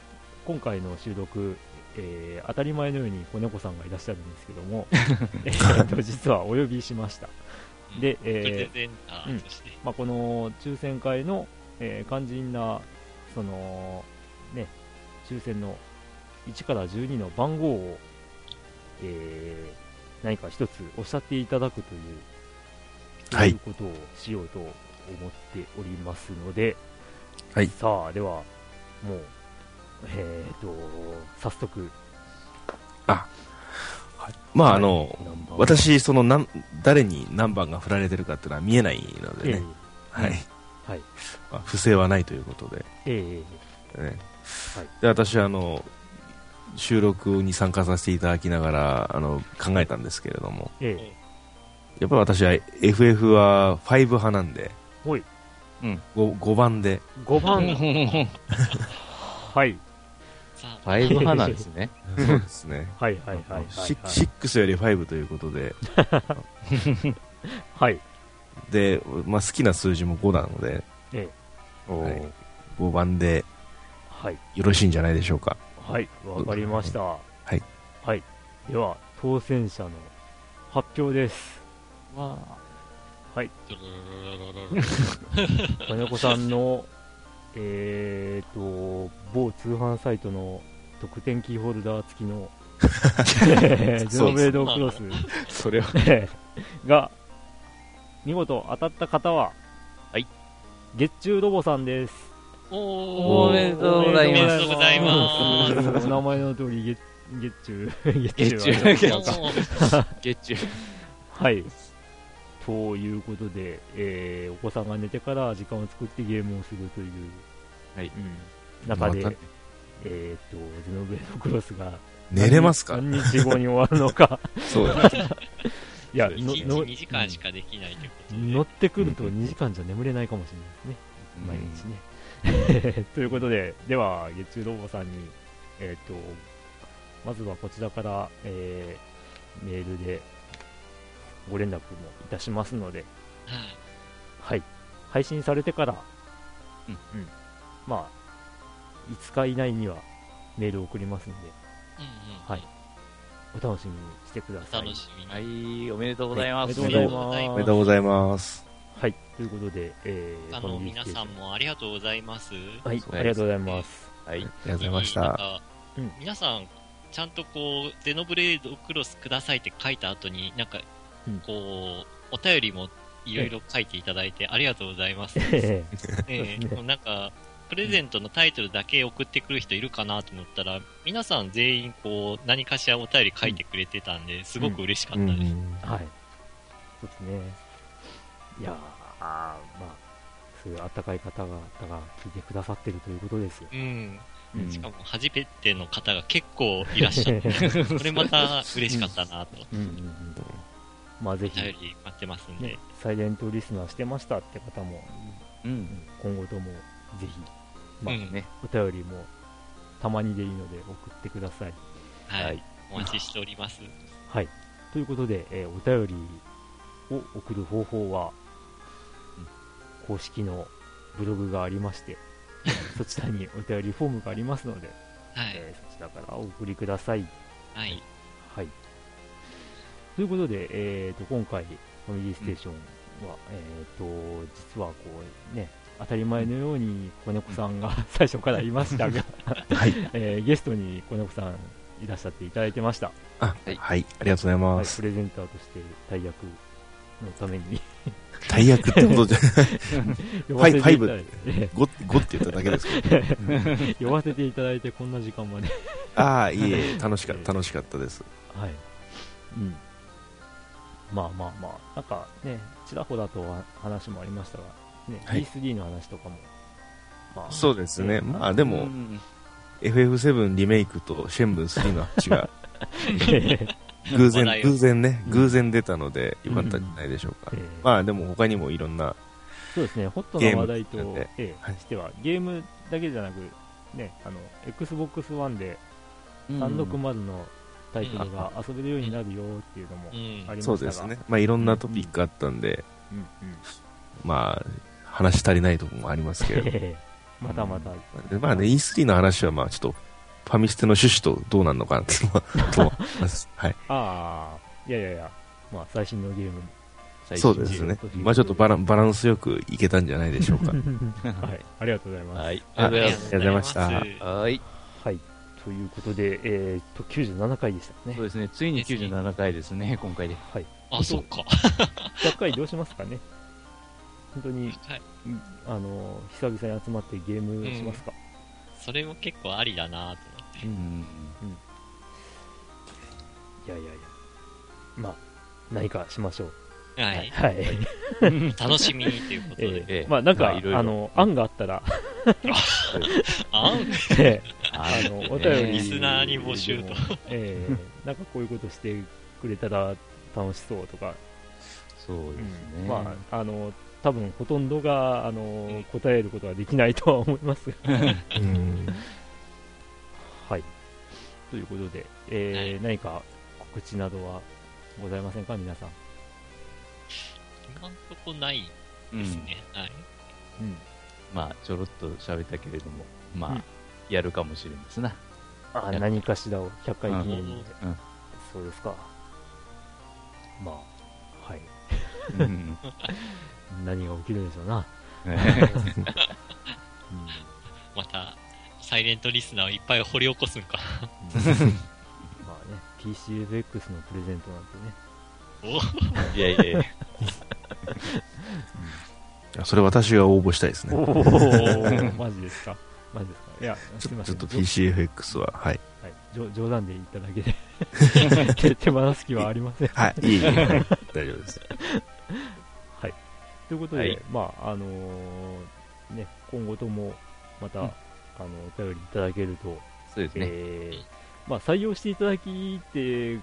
今回の収録、えー当たり前のように子猫さんがいらっしゃるんですけども、えーと実はお呼びしました。で、えーゼンターとして。まあ、この抽選会の、えー肝心な、その、ね、抽選の1から12の番号を、えー何か一つおっしゃっていただくというはい。いうことをしようと思っておりますので、はい。さあ、では、もう、えーと、早速、まあ、あの、ナンバー私、その、なん、誰に何番が振られてるかっていうのは見えないのええ。でね。はい。はい。まあ不正はないということで。ええねはい。で私あの収録に参加させていただきながらあの考えたんですけれども。ええ。やっぱり私は FF は5派なんで。ほい。5, 5番で。5番、はい。さあ、ファイブ派なんですね。そうですねはいはいはいはい。シ6より5ということで はい。で、まあ、好きな数字も5なのでええはい5番ではい。よろしいんじゃないでしょうかはい。わかりました。はい。はい。では、当選者の発表です。わはい。金子さんの、えーと、某通販サイトの特典キーホルダー付きの、え ージェノブレードクロスそれはえー が、見事当たった方は、はい。月中ロボさんです。おおめでとうございますおめでとうございますお名前の通り月、月中、月月中は月お中月中。はい。ということで、えーお子さんが寝てから時間を作ってゲームをするという、はいうん、中で、えっ、と、ジノブレードクロスが寝れますか？何日後に終わるのか。そうだいや、1の日の2時間しかできないということで。乗ってくると2時間じゃ眠れないかもしれないですね。毎日ね。ということで、では、月中ロボさんに、えっ、と、まずはこちらから、えーメールでご連絡もいたしますので、はいはい。配信されてから、うんまあ、5日以内にはメールを送りますので、うんうんはいお楽しみにしてください。楽しみに。はい、おめでとうございます。おめでとうございます。おめでとうございますはい。ということで、えー、あの、皆さんもありがとうございます。はい、ありがとうございます。はい。ありがとうございましたうん皆さん、ちゃんとこう、ゼノブレードクロスくださいって書いた後に、なんかうん、こう、お便りもいろいろ書いていただいてありがとうございます。えなんか、プレゼントのタイトルだけ送ってくる人いるかなと思ったら、皆さん全員こう、何かしらお便り書いてくれてたんで、すごく嬉しかったです。ーはい。そうですね。いやー、あーまあ、そういうあったかい方々が聞いてくださってるということですよ。うん。うんしかも、初めての方が結構いらっしゃって、これまた嬉しかったなと。うんうんうん。まあ、ぜひ、待ってますんでね。、サイレントリスナーしてましたって方も、う。うんん今後ともぜひ、まあ、うんね。お便りもたまにでいいので送ってください。ははいい。お待ちしております。はい。ということで、えーお便りを送る方法は、公式のブログがありまして、そちらにお便りフォームがありますので、はい。えーそちらからお送りください。はい。はい。ということで、えー、と今回、ファミリーステーションは、えー、と実はこう、ね、当たり前のように子猫さんが 最初からいましたが、はい。えーゲストに子猫さんいらっしゃっていただいてました。あはい。はいありがとうございはい、ますプレゼンターとして大役のために。大役ってことじゃ呼ばせていただいフて、え 5, 5って言っただけですけど。ー呼ばせていただいてこんな時間まで。ああいいえ楽しかった楽しかったです。はい。うん。まあまあまあ、なんかね、ちらほらとは話もありましたが、ね、はい。E3 の話とかも、まあ、そうですね。まあでもうん。FF7 リメイクとシェンブン3の話がえ 偶然偶然ねうん。偶然出たのでよかったんじゃないでしょうか、えまあでも他にもいろんなそうですね、ホットな話題とええはい。しては、ゲームだけじゃなく、ね、あの、Xbox One で360のタイトルが遊べるようになるよっていうのもうん。ありましたが、そうですね。まあいろんなトピックあったんで、うん。うん。まあ話し足りないところもありますけれどええ またまた、でまあね E3 の話はまあちょっとファミステの趣旨とどうなるのかなっていうのはと思います。はい。ああ、いやいやいや、まあ最新のゲームそうですね。まあちょっとバランバランスよくいけたんじゃないでしょうか。はい、ありがとうございます。はい。あありがとうございます。りがとうございました。はい。はい。ということで、えー、っと、97回でしたねそう。ですね。ついに97回ですね、今回で。はい。あ、そっか。100回どうしますかね本当に、はいあの、久々に集まってゲームしますか、それも結構ありだなと思って。うん。いやいやいや。まあ、何かしましょう。はい。はい。楽しみにということで。えええまあなんか、まあいろいろあの、案があったら、あん ええああの、お便り。リスナーに募集と。ええなんかこういうことしてくれたら楽しそうとか、そうですね。まあ、あの、多分ほとんどが、あのん、答えることはできないとは思いますが。うん。はい。ということで、えー何か告知などはございませんか、皆さん。今んとこないですね。はい。うん。まあ、ちょろっと喋ったけれども、まあ、うんやるかもしれんですな。あ何かしらを100回記念に、うん。そうですか。まあ、はい。うん。何が起きるでしょうな。また、サイレントリスナーをいっぱい掘り起こすんか。まあね、PCFX のプレゼントなんてね。お いやいやいや。それ私が応募したいですね。おー、マジですか？マジですか？いや、すいません。ちょっとじょ PCFX は、はい。はい、冗冗談で言っただけで手、手放す気はありません。はい、いえいい 大丈夫です。はい。ということで、はいまあ、あのーね、今後とも、また、うんあの、お便りいただけると、そうですね。えーまあ、採用していただきって、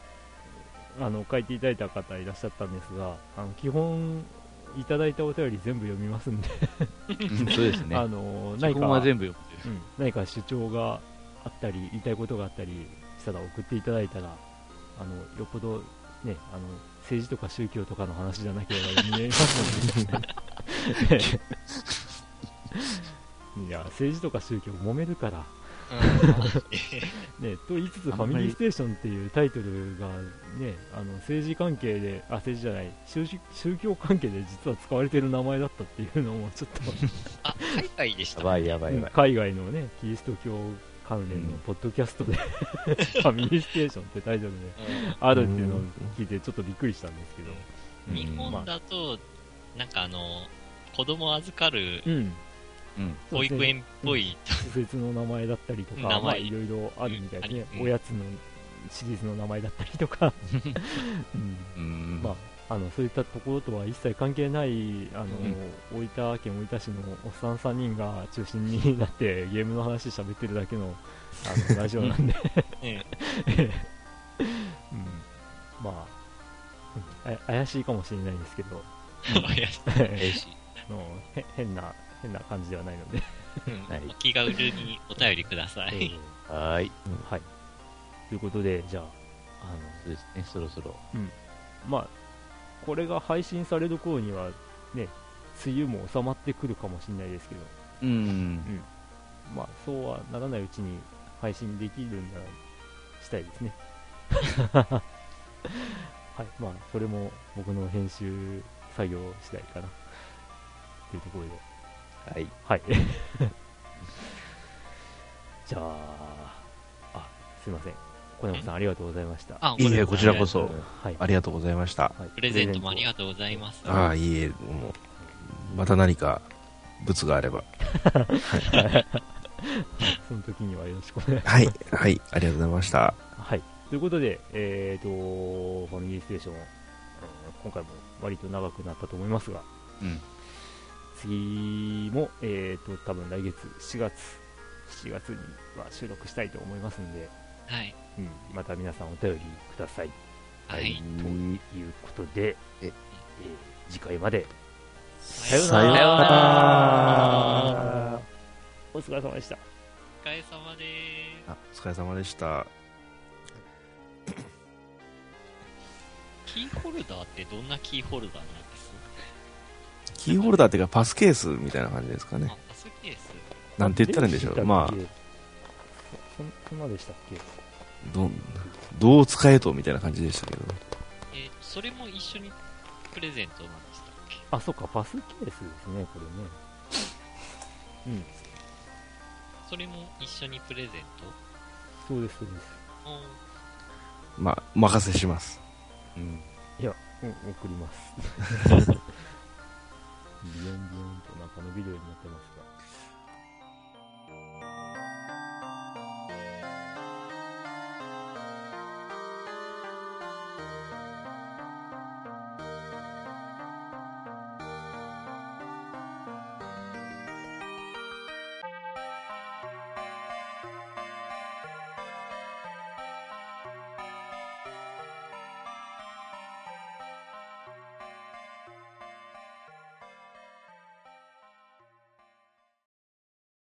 あの、書いていただいた方いらっしゃったんですが、あの、基本、いただいたお便り全部読みますんで、うんそうですね。あの、は全部読むう。ん、何か主張があったり、言いたいことがあったりしたら送っていただいたら、あの、よっぽど、ね、あの、政治とか宗教とかの話じゃなければ読みれますので、いや、政治とか宗教揉めるから、ね、と言いつつ、ファミリーステーションっていうタイトルが、ね、あの政治関係で、あ、政治じゃない宗宗宗教関係で実は使われてる名前だったっていうのも、ちょっと、あ、海外でした。やばいやばいやばい。海外のね、キリスト教関連のうんポッドキャストで、ファミリーステーションってタイトルであるっていうのを聞いて、ちょっとびっくりしたんですけど、うん。日本だと、なんかあの、子供預かるうん、うん。保育園っぽい、施設の名前だったりとか、名前。まあ、いろいろあるみたいですね、うん。おやつのシリーズの名前だったりとか、うん。あ、あのそういったところとは一切関係ないあの、大分県大分市のおっさん3人が中心になってゲームの話喋ってるだけのあの ラジオなんで、ん、まあ、うん。あ怪しいかもしれないですけど。のへ変な変な感じではないので、うんはいお気軽にお便りくださえい。ーはーい。はい。ということで、じゃあ、あのそうですね、そろそろ。まあ、これが配信される頃には、ね、梅雨も収まってくるかもしれないですけど、うん。まあ、そうはならないうちに配信できるんならしたいですね。はい、まあ、それも僕の編集作業次第かな。というところで、はい。はい。じゃあ、あ、すいません。小山さんありがとうございました。あいいえ、こちらこそ、はい。ありがとうございました。はいプレゼントもありがとうございます。ああ、いいえ、もう、また何か、物があれば。その時にはよろしくお願いします。はい、はい、ありがとうございました。はい。ということで、えっ、と、ファミリーステーション、うん今回も割と長くなったと思いますが、うん。次も、えっ、と、多分来月、7月、7月には収録したいと思いますんで、はい。うん、また皆さんお便りください。はい。ということで、ええー次回まで、さようなら。お疲れ様でした。お疲れ様でーす。あお疲れ様でした。キーホルダーってどんなキーホルダーなんですキーホルダーっていうか、パスケースみたいな感じですかねあ。、パスケース。なんて言ったらいいんでしょう。まあ、そそんなでしたっけ？ど、どう使えとみたいな感じでしたけど。えーそれも一緒にプレゼントなんでしたっけ？あ、そっか、パスケースですね、これね。うん、それも一緒にプレゼンそうです、そうです。まあ、お任せします。うん。いや、うん、送ります。ビヨンビヨンとなんか伸びるようになってます。